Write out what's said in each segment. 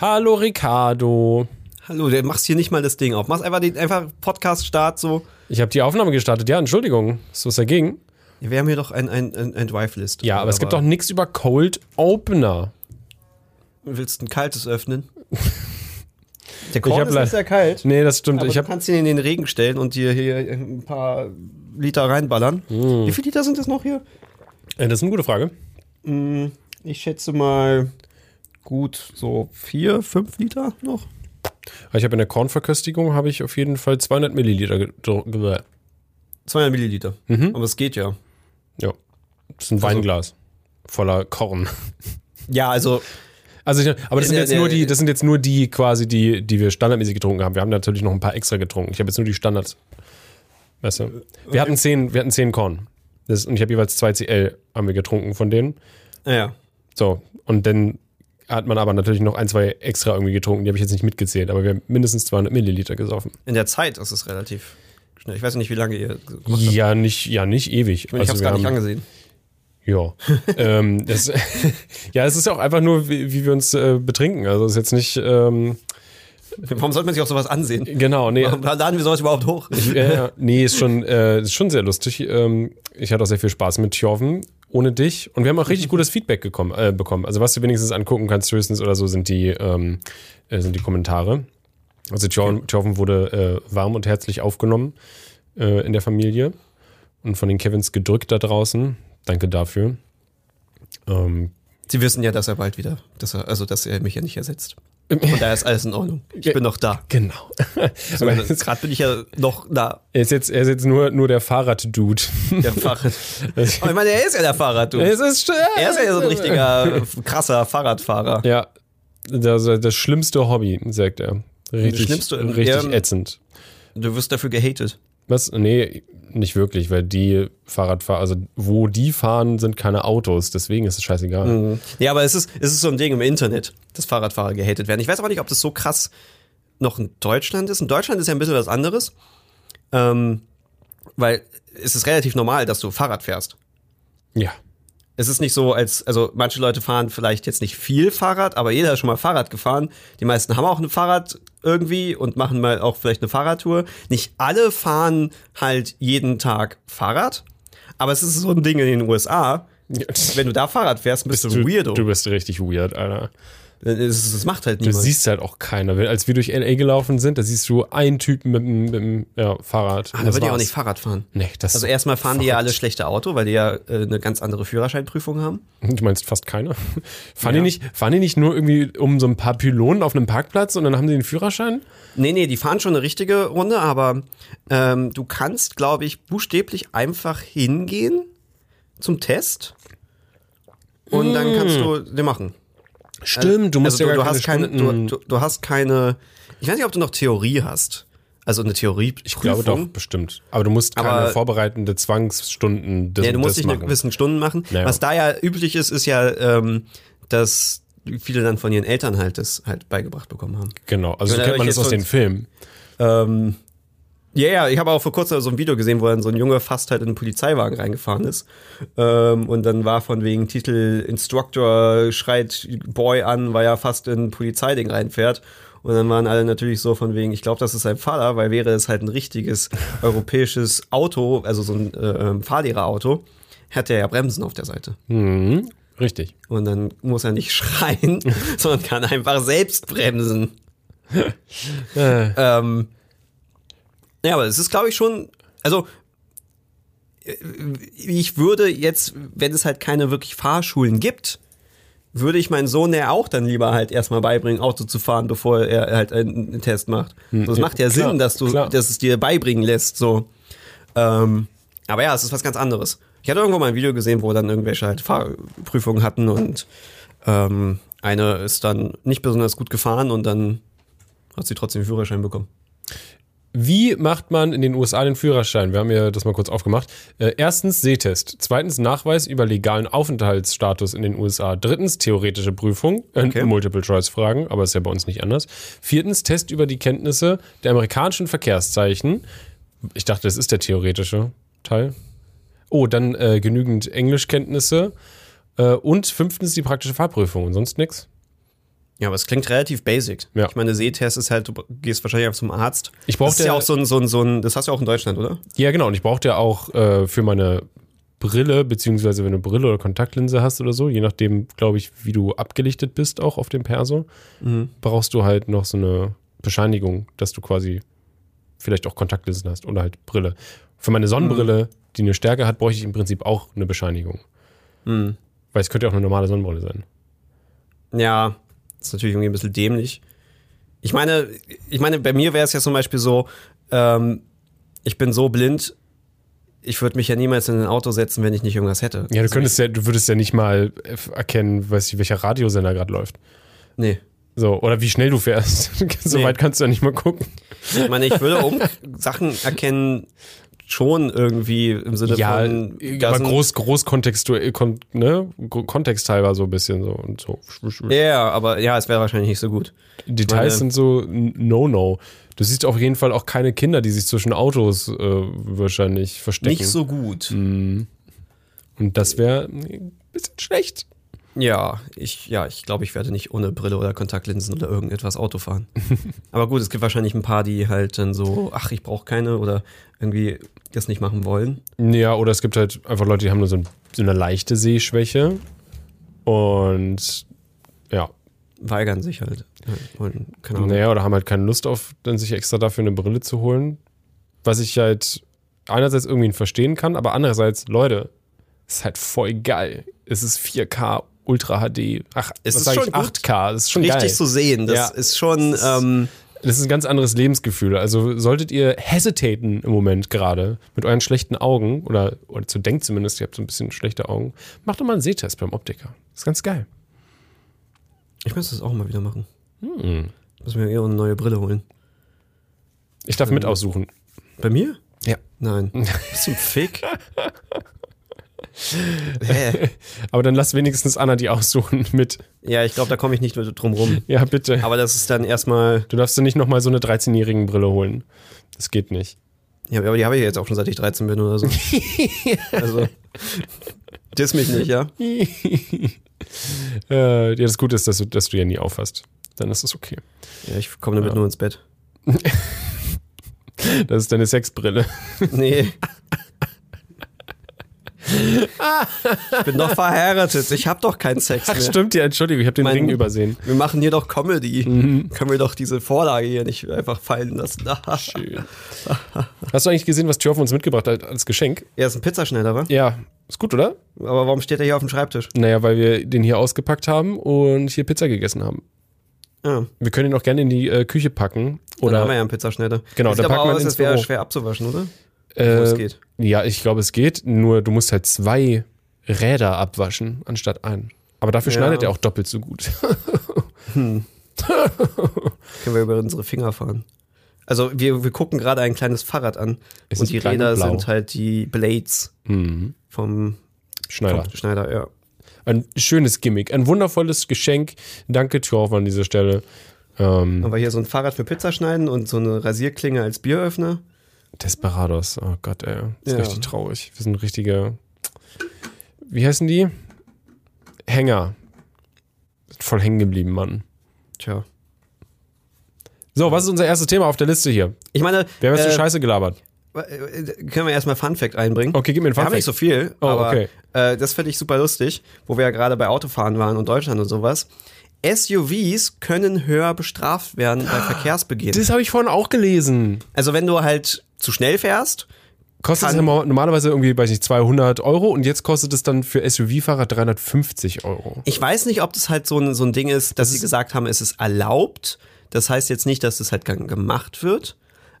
Hallo Ricardo. Hallo, du machst hier nicht mal das Ding auf. Machst einfach den einfach Podcast-Start so. Ich habe die Aufnahme gestartet. Ja, Entschuldigung. Ist was dagegen? Ja, wir haben hier doch ein, ein, ein, ein Drive-List. Ja, aber, es gibt doch nichts über Cold Opener. Willst du ein kaltes öffnen? Der Korn ist nicht sehr kalt. Nee, das stimmt. Aber ich du kannst ihn in den Regen stellen und dir hier ein paar Liter reinballern. Hm. Wie viele Liter sind das noch hier? äh, das ist eine gute Frage. Ich schätze mal gut so vier, fünf Liter noch. Ich habe in der Kornverköstigung habe ich auf jeden Fall 200 Milliliter gedro- ge 200 Milliliter. Mhm. Aber es geht ja. Ja. Das ist ein Weinglas voller Korn. Ja, also Also, ich, aber das sind jetzt nur die, das sind jetzt nur die quasi die, die wir standardmäßig getrunken haben. Wir haben natürlich noch ein paar extra getrunken. Ich habe jetzt nur die Standards. Weißt du? Wir hatten zehn, wir hatten zehn Korn. Das, und ich habe jeweils zwei CL haben wir getrunken von denen. ja. So. Und dann hat man aber natürlich noch ein, zwei extra irgendwie getrunken. Die habe ich jetzt nicht mitgezählt, aber wir haben mindestens 200 Milliliter gesoffen. In der Zeit ist es relativ schnell. Ich weiß nicht, wie lange ihr. Ja, nicht, ja, nicht ewig. Ich habe es gar nicht haben- angesehen. Ja. ähm, das, ja, es ist auch einfach nur, wie, wie wir uns äh, betrinken. Also es ist jetzt nicht, ähm, Warum sollte man sich auch sowas ansehen? genau, nee. Warum laden wir sowas überhaupt hoch? Ja, ja, nee, ist schon, äh, ist schon sehr lustig. Ähm, ich hatte auch sehr viel Spaß mit Tjorven ohne dich. Und wir haben auch richtig gutes Feedback gekommen, äh, bekommen. Also was du wenigstens angucken kannst, höchstens oder so, sind die, ähm, äh, sind die Kommentare. Also Tjorven wurde äh, warm und herzlich aufgenommen äh, in der Familie. Und von den Kevins gedrückt da draußen. Danke dafür. Ähm, Sie wissen ja, dass er bald wieder, dass er, also dass er mich ja nicht ersetzt. Und da ist alles in Ordnung. Ich bin noch da. genau. Aber Gerade bin ich ja noch da. er ist jetzt, er ist jetzt nur, nur der Fahrrad-Dude. Der Fahrrad. Aber ich meine, er ist ja der Fahrrad, du. es ist, Er ist ja so ein richtiger krasser Fahrradfahrer. Ja, das, das schlimmste Hobby, sagt er. Richtig, schlimmste, richtig ja. ätzend. Du wirst dafür gehatet. Was? Nee, nicht wirklich, weil die Fahrradfahrer, also wo die fahren, sind keine Autos, deswegen ist es scheißegal. Ja, aber es ist, es ist so ein Ding im Internet, dass Fahrradfahrer gehatet werden. Ich weiß aber nicht, ob das so krass noch in Deutschland ist. In Deutschland ist ja ein bisschen was anderes. Ähm, weil es ist relativ normal, dass du Fahrrad fährst. Ja. Es ist nicht so, als, also manche Leute fahren vielleicht jetzt nicht viel Fahrrad, aber jeder ist schon mal Fahrrad gefahren. Die meisten haben auch ein Fahrrad irgendwie und machen mal auch vielleicht eine Fahrradtour. Nicht alle fahren halt jeden Tag Fahrrad, aber es ist so ein Ding in den USA. Wenn du da Fahrrad fährst, bist, du, ein Weirdo. Du bist richtig weird, Alter. Es macht halt Du niemand. siehst halt auch keiner. Als wir durch L.A. gelaufen sind, da siehst du einen Typen mit, dem- mit dem ja, Fahrrad. Ah, da das würde ich auch nicht Fahrrad fahren. Nee, das Also erstmal fahren die ja alle schlechte Auto, weil die ja äh, eine ganz andere Führerscheinprüfung haben. Du meinst fast keiner? Fahren, die nicht, fahren die nicht nur irgendwie um so ein paar Pylonen auf einem Parkplatz und dann haben die den Führerschein? Nee, nee, die fahren schon eine richtige Runde, aber ähm, du kannst, glaube ich, buchstäblich einfach hingehen zum Test und dann kannst du den machen. Stimmt, du musst also ja du, du hast keine, du, du, du hast keine, ich weiß nicht, ob du noch Theorie hast. Also eine Theorie. Ich glaube doch, bestimmt. Aber du musst keine Aber- vorbereitende Zwangsstunden des, Ja, du musst des nicht machen. eine gewissen Stunden machen. Naja. Was da ja üblich ist, ist ja, ähm, dass viele dann von ihren Eltern halt das halt beigebracht bekommen haben. Genau, also so kennt man das aus den Filmen. Ähm, ja, ja, ich habe auch vor kurzem so ein Video gesehen, wo dann so ein Junge fast halt in einen Polizeiwagen reingefahren ist. Ähm, und dann war von wegen Titel Instructor schreit Boy an, weil er fast in ein Polizeiding reinfährt. Und dann waren alle natürlich so von wegen, ich glaube, das ist sein Vater, weil wäre es halt ein richtiges europäisches Auto, also so ein äh, Fahrlehrerauto, hätte er ja Bremsen auf der Seite. Mhm, richtig. Und dann muss er nicht schreien, sondern kann einfach selbst bremsen. Äh, Ähm, ja, aber es ist, glaube ich, schon, also äh, ich würde jetzt, wenn es halt keine wirklich Fahrschulen gibt, würde ich meinen Sohn ja auch dann lieber halt erstmal beibringen, Auto zu fahren, bevor er halt einen, Test macht. So, das ja, macht ja klar, Sinn, dass du, klar. dass es dir beibringen lässt, so. Ähm, aber ja, es ist was ganz anderes. Ich hatte irgendwo mal ein Video gesehen, wo dann irgendwelche halt Fahrprüfungen hatten und ähm, eine ist dann nicht besonders gut gefahren und dann hat sie trotzdem den Führerschein bekommen. Wie macht man in den USA den Führerschein? Wir haben ja das mal kurz aufgemacht. Äh, erstens Sehtest. Zweitens Nachweis über legalen Aufenthaltsstatus in den USA. Drittens theoretische Prüfung. Äh, Okay. Multiple-Choice-Fragen, aber ist ja bei uns nicht anders. Viertens Test über die Kenntnisse der amerikanischen Verkehrszeichen. Ich dachte, das ist der theoretische Teil. Oh, dann äh, genügend Englischkenntnisse. Äh, und fünftens die praktische Fahrprüfung und sonst nix. Ja, aber es klingt relativ basic. Ja. Ich meine, Sehtest ist halt, du gehst wahrscheinlich einfach zum Arzt. Ich brauch Das ist ja auch so ein, so ein, so ein, das hast du auch in Deutschland, oder? Ja, genau. Und ich brauchte ja auch äh, für meine Brille, beziehungsweise wenn du Brille oder Kontaktlinse hast oder so, je nachdem, glaube ich, wie du abgelichtet bist, auch auf dem Perso, brauchst du halt noch so eine Bescheinigung, dass du quasi vielleicht auch Kontaktlinsen hast oder halt Brille. Für meine Sonnenbrille, die eine Stärke hat, bräuchte ich im Prinzip auch eine Bescheinigung. Mhm. Weil es könnte ja auch eine normale Sonnenbrille sein. Ja, das ist natürlich irgendwie ein bisschen dämlich. Ich meine, ich meine, bei mir wäre es ja zum Beispiel so, ähm, ich bin so blind, ich würde mich ja niemals in ein Auto setzen, wenn ich nicht irgendwas hätte. Ja, du Also könntest ja, du würdest ja nicht mal erkennen, weiß ich, welcher Radiosender gerade läuft. Nee. So, oder wie schnell du fährst. so Nee. weit kannst du ja nicht mal gucken. Ich meine, ich würde um Sachen erkennen schon irgendwie im Sinne Ja, von aber groß, groß kontextuell, kon, ne? Ko- kontexthalber so ein bisschen so und so. Ja, aber ja, es wäre wahrscheinlich nicht so gut. Details meine- sind so No-No. Du siehst auf jeden Fall auch keine Kinder, die sich zwischen Autos äh, wahrscheinlich verstecken. Nicht so gut. Und das wäre ein bisschen schlecht. Ja, ich, ja, ich glaube, ich werde nicht ohne Brille oder Kontaktlinsen oder irgendetwas Auto fahren. Aber gut, es gibt wahrscheinlich ein paar, die halt dann so, ach, ich brauche keine oder irgendwie das nicht machen wollen. Ja, oder es gibt halt einfach Leute, die haben nur so, ein, so eine leichte Sehschwäche. Und ja, Weigern sich halt. Wollen, keine. Naja, oder haben halt keine Lust auf, dann sich extra dafür eine Brille zu holen. Was ich halt einerseits irgendwie verstehen kann, aber andererseits, Leute, ist halt voll geil. Es ist 4K, Ultra HD, ach, Es ist schon ich, gut, 8K, das ist schon Richtig geil. zu sehen, das Ja. ist schon, ähm, Das ist ein ganz anderes Lebensgefühl. Also solltet ihr hesitaten im Moment gerade mit euren schlechten Augen, oder, oder zu denkt zumindest, ihr habt so ein bisschen schlechte Augen, macht doch mal einen Sehtest beim Optiker. Das ist ganz geil. ich müsste das auch mal wieder machen. Hm. Muss mir eher eine neue Brille holen. Ich darf mit aussuchen. Bei mir? Ja. Nein. Bist du ein Fick? Hä? Aber dann lass wenigstens Anna die aussuchen mit. Ja, ich glaube, da komme ich nicht drum rum. Ja, bitte. Aber das ist dann erstmal, Du darfst dir nicht nochmal so eine 13-jährigen Brille holen. Das geht nicht. ja, aber die habe ich jetzt auch schon seit ich 13 bin oder so. also, diss mich nicht, ja? Äh, ja, das Gute ist, dass du, dass du ja nie aufhast. Dann ist es okay. Ja, ich komme damit nur ins Bett. Das ist deine Sexbrille. Nee. Ich bin doch verheiratet. Ich habe doch keinen Sex Ach, mehr. stimmt ja, Entschuldigung, ich habe den Mein- Ring übersehen. Wir machen hier doch Comedy. Mhm. Können wir doch diese Vorlage hier nicht einfach fallen lassen. Schön. Hast du eigentlich gesehen, was Tjorf uns mitgebracht hat als Geschenk? Er ist ein Pizzaschneider, wa? Ja, ist gut, oder? Aber warum steht er hier auf dem Schreibtisch? Naja, weil wir den hier ausgepackt haben und hier Pizza gegessen haben. Ah, Wir können ihn auch gerne in die äh, Küche packen. oder haben wir ja einen Pizzaschneider. Genau, Sieht da aber packt man aus, ins Büro. schwer abzuwaschen, oder? Wo äh, es geht. Ja, ich glaube, es geht. Nur du musst halt zwei Räder abwaschen, anstatt einen. Aber dafür Ja. schneidet er auch doppelt so gut. Können wir über unsere Finger fahren. Also wir, wir gucken gerade ein kleines Fahrrad an. Es und die Räder blau. sind halt die Blades Mhm. vom, Schneider. vom Schneider, ja. Ein schönes Gimmick, ein wundervolles Geschenk. Danke, Tjorf, an dieser Stelle. Ähm, Aber hier so ein Fahrrad für Pizza schneiden und so eine Rasierklinge als Bieröffner. Desperados, oh Gott, ey. Das ist Ja. richtig traurig. Wir sind richtige. Wie heißen die? Hänger. Voll hängen geblieben, Mann. Tja. So, was ist unser erstes Thema auf der Liste hier? Ich meine, Wir haben jetzt äh, die Scheiße gelabert. äh, können wir erstmal Fun Fact einbringen? Okay, gib mir einen Wir haben nicht so viel, Oh, aber okay. äh, das finde ich super lustig, wo wir ja gerade bei Autofahren waren und Deutschland und sowas. SUVs können höher bestraft werden bei Verkehrsbeginn. Das habe ich vorhin auch gelesen. Also wenn du halt zu schnell fährst, Kostet es normalerweise irgendwie, weiß nicht, 200 Euro und jetzt kostet es dann für SUV-Fahrer 350 Euro. ich weiß nicht, ob das halt so ein, so ein Ding ist, dass sie gesagt haben, es ist erlaubt. Das heißt jetzt nicht, dass das halt gemacht wird,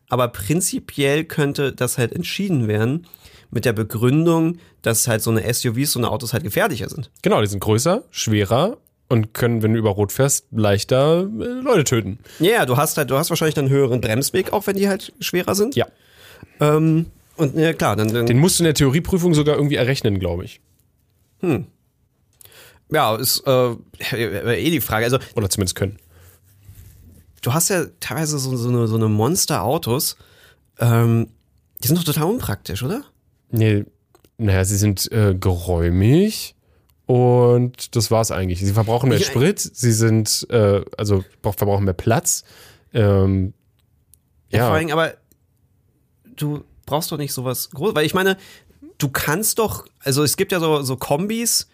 aber prinzipiell könnte das halt entschieden werden mit der Begründung, dass halt so eine SUVs, so eine Autos halt gefährlicher sind. Genau, die sind größer, schwerer und können, wenn du über Rot fährst, leichter äh, Leute töten. Ja, ja, du hast halt, du hast wahrscheinlich dann einen höheren Bremsweg, auch wenn die halt schwerer sind. Ja. Ähm, und ja, klar, dann, dann Den musst du in der Theorieprüfung sogar irgendwie errechnen, glaube ich. ja, ist äh, eh die Frage. Also Oder zumindest können. du hast ja teilweise so, so eine, so eine Monster-Autos, ähm, die sind doch total unpraktisch, oder? Nee, naja, sie sind äh, geräumig Und das war's eigentlich. Sie verbrauchen mehr Ich- Sprit, sie sind, äh, also brauch- verbrauchen mehr Platz. Ähm, Ja. ja, Vor allem, aber du brauchst doch nicht sowas groß, weil ich meine, du kannst doch, also es gibt ja so, so Kombis,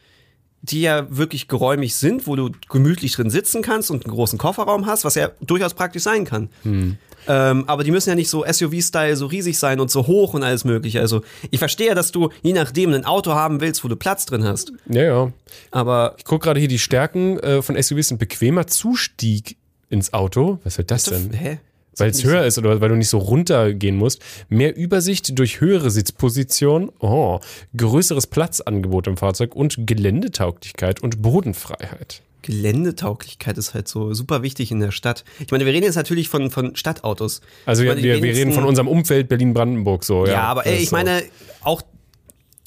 die ja wirklich geräumig sind, wo du gemütlich drin sitzen kannst und einen großen Kofferraum hast, was ja durchaus praktisch sein kann. Hm. Ähm, aber die müssen ja nicht so SUV-Style so riesig sein und so hoch und alles mögliche. Also ich verstehe ja, dass du je nachdem ein Auto haben willst, wo du Platz drin hast. ja, ja. Aber Ich gucke gerade hier, die Stärken äh, von SUVs sind bequemer Zustieg ins Auto. Was wird das denn? hä? Weil es höher ist oder weil du nicht so runtergehen musst. Mehr Übersicht durch höhere Sitzposition. Oh, größeres Platzangebot im Fahrzeug und Geländetauglichkeit und Bodenfreiheit. Geländetauglichkeit ist halt so super wichtig in der Stadt. Ich meine, wir reden jetzt natürlich von, von Stadtautos. Also meine, wir, wir reden von unserem Umfeld Berlin-Brandenburg so. Ja, Ja, aber ey, ich so. meine, auch,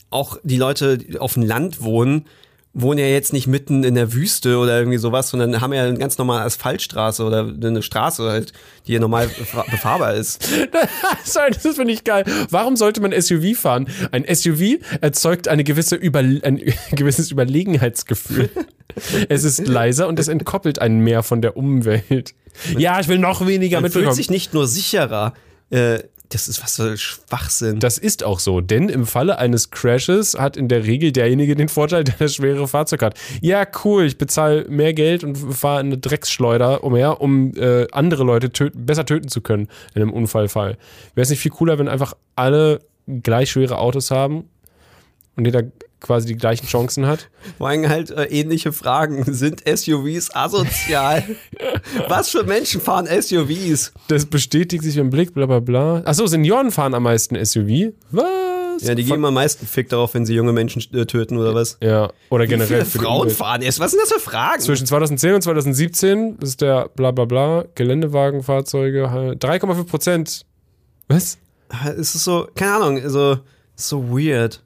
auch die Leute, die auf dem Land wohnen, wohnen ja jetzt nicht mitten in der Wüste oder irgendwie sowas, sondern haben ja eine ganz normale Asphaltstraße oder eine Straße halt, die ja normal befa- befahrbar ist. Sorry, das finde ich geil. Warum sollte man SUV fahren? Ein SUV erzeugt eine gewisse Über ein gewisses Überlegenheitsgefühl. es ist leiser und es entkoppelt einen mehr von der Umwelt. Ja, ich will noch weniger Man fühlt mitbekommen. sich nicht nur sicherer, äh, das ist was für Schwachsinn. Das ist auch so, denn im Falle eines Crashes hat in der Regel derjenige den Vorteil, der das schwere Fahrzeug hat. Ja, cool, ich bezahle mehr Geld und fahre eine Drecksschleuder umher, um äh, andere Leute töten, besser töten zu können in einem Unfallfall. Wäre es nicht viel cooler, wenn einfach alle gleich schwere Autos haben und jeder quasi die gleichen Chancen hat? Vor allem halt äh, ähnliche Fragen. Sind SUVs asozial? was für Menschen fahren SUVs? Das bestätigt sich im Blick, bla bla bla. Achso, Senioren fahren am meisten SUV. Was? Ja, die geben am meisten Fick darauf, wenn sie junge Menschen äh, töten oder was. Ja, oder Wie generell viele Frauen fahren es? Was sind das für Fragen? Zwischen 2010 und 2017 ist der bla bla bla Geländewagenfahrzeuge halt 3,5 Prozent. Was? es ist so, keine Ahnung, also so weird.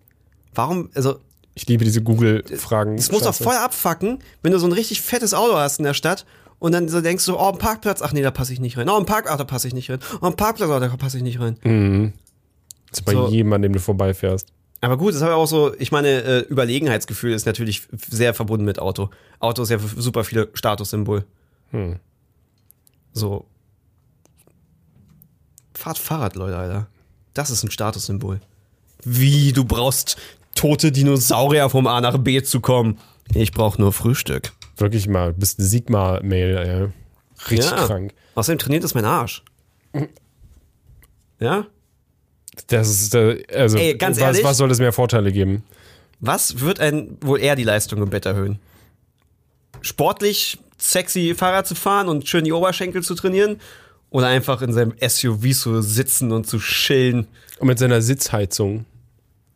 Warum, also Ich liebe diese Google-Fragen. es muss doch voll abfacken, wenn du so ein richtig fettes Auto hast in der Stadt und dann so denkst du, oh, ein Parkplatz, ach nee, da passe ich nicht rein. Oh, ein Park, ach, da passe ich nicht rein. Oh, ein Parkplatz, oh, da passe ich nicht rein. Das ist bei so- jedem, an dem du vorbeifährst. Aber gut, das habe ich auch so, ich meine, äh, Überlegenheitsgefühl ist natürlich sehr verbunden mit Auto. Auto ist ja für super viele Statussymbol. Hm. So. Fahrt Fahrrad, Leute, Alter. Das ist ein Statussymbol. Wie, du brauchst tote Dinosaurier vom A nach B zu kommen. Ich brauche nur Frühstück. Wirklich mal, du bist ein Sigma-Mail, ey. Richtig Ja. krank. Außerdem trainiert es mein Arsch. Ja? Das ist, äh, also, Ey, ganz was, ehrlich? was soll es mehr Vorteile geben? Was wird ein wohl eher die Leistung im Bett erhöhen? Sportlich, sexy Fahrrad zu fahren und schön die Oberschenkel zu trainieren? Oder einfach in seinem SUV zu sitzen und zu chillen? Und mit seiner Sitzheizung.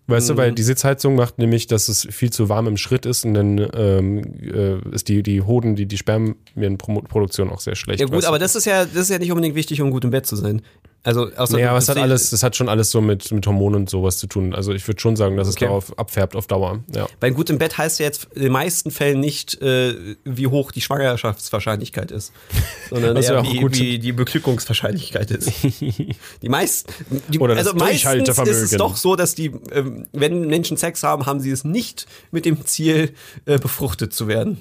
Weißt Mhm. du, weil die Sitzheizung macht nämlich, dass es viel zu warm im Schritt ist und dann ähm, äh, ist die, die Hoden, die, die Spermienproduktion auch sehr schlecht. Ja gut, aber das ist ja, das ist ja nicht unbedingt wichtig, um gut im Bett zu sein. Also, außer Ja, aber es hat du- alles, das hat schon alles so mit, mit Hormonen und sowas zu tun. Also ich würde schon sagen, dass Okay. es darauf abfärbt auf Dauer. Ja. Weil gut im Bett heißt ja jetzt in den meisten Fällen nicht, äh, wie hoch die Schwangerschaftswahrscheinlichkeit ist, sondern eher wie, gut- wie die Beglückungswahrscheinlichkeit ist. die meisten, die, Oder das also meistens ist es doch so, dass die, ähm, wenn Menschen Sex haben, haben sie es nicht mit dem Ziel, äh, befruchtet zu werden.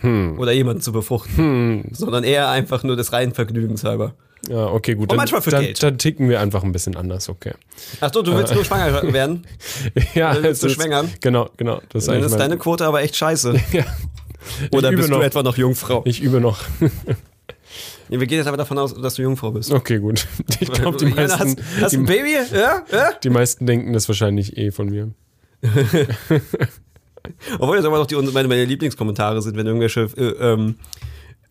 Hm. Oder jemanden zu befruchten. Sondern eher einfach nur des reinen Vergnügens halber. Ja, okay, gut. Und Dann, manchmal für dann, Geld. dann ticken wir einfach ein bisschen anders, okay. Ach so, du willst nur schwanger werden? Ja, Dann willst du schwängern? Genau, genau. Das ist Dann ist deine Quote aber echt scheiße. ja. Oder bist du noch. etwa noch Jungfrau? Ich übe noch. Ja, wir gehen jetzt aber davon aus, dass du Jungfrau bist. Okay, gut. Ich glaube, die meisten, hast, hast du ein die, Baby? Ja? ja? die meisten denken das wahrscheinlich eh von mir. Obwohl das aber noch die, meine, meine Lieblingskommentare sind, wenn irgendwelche äh, ähm,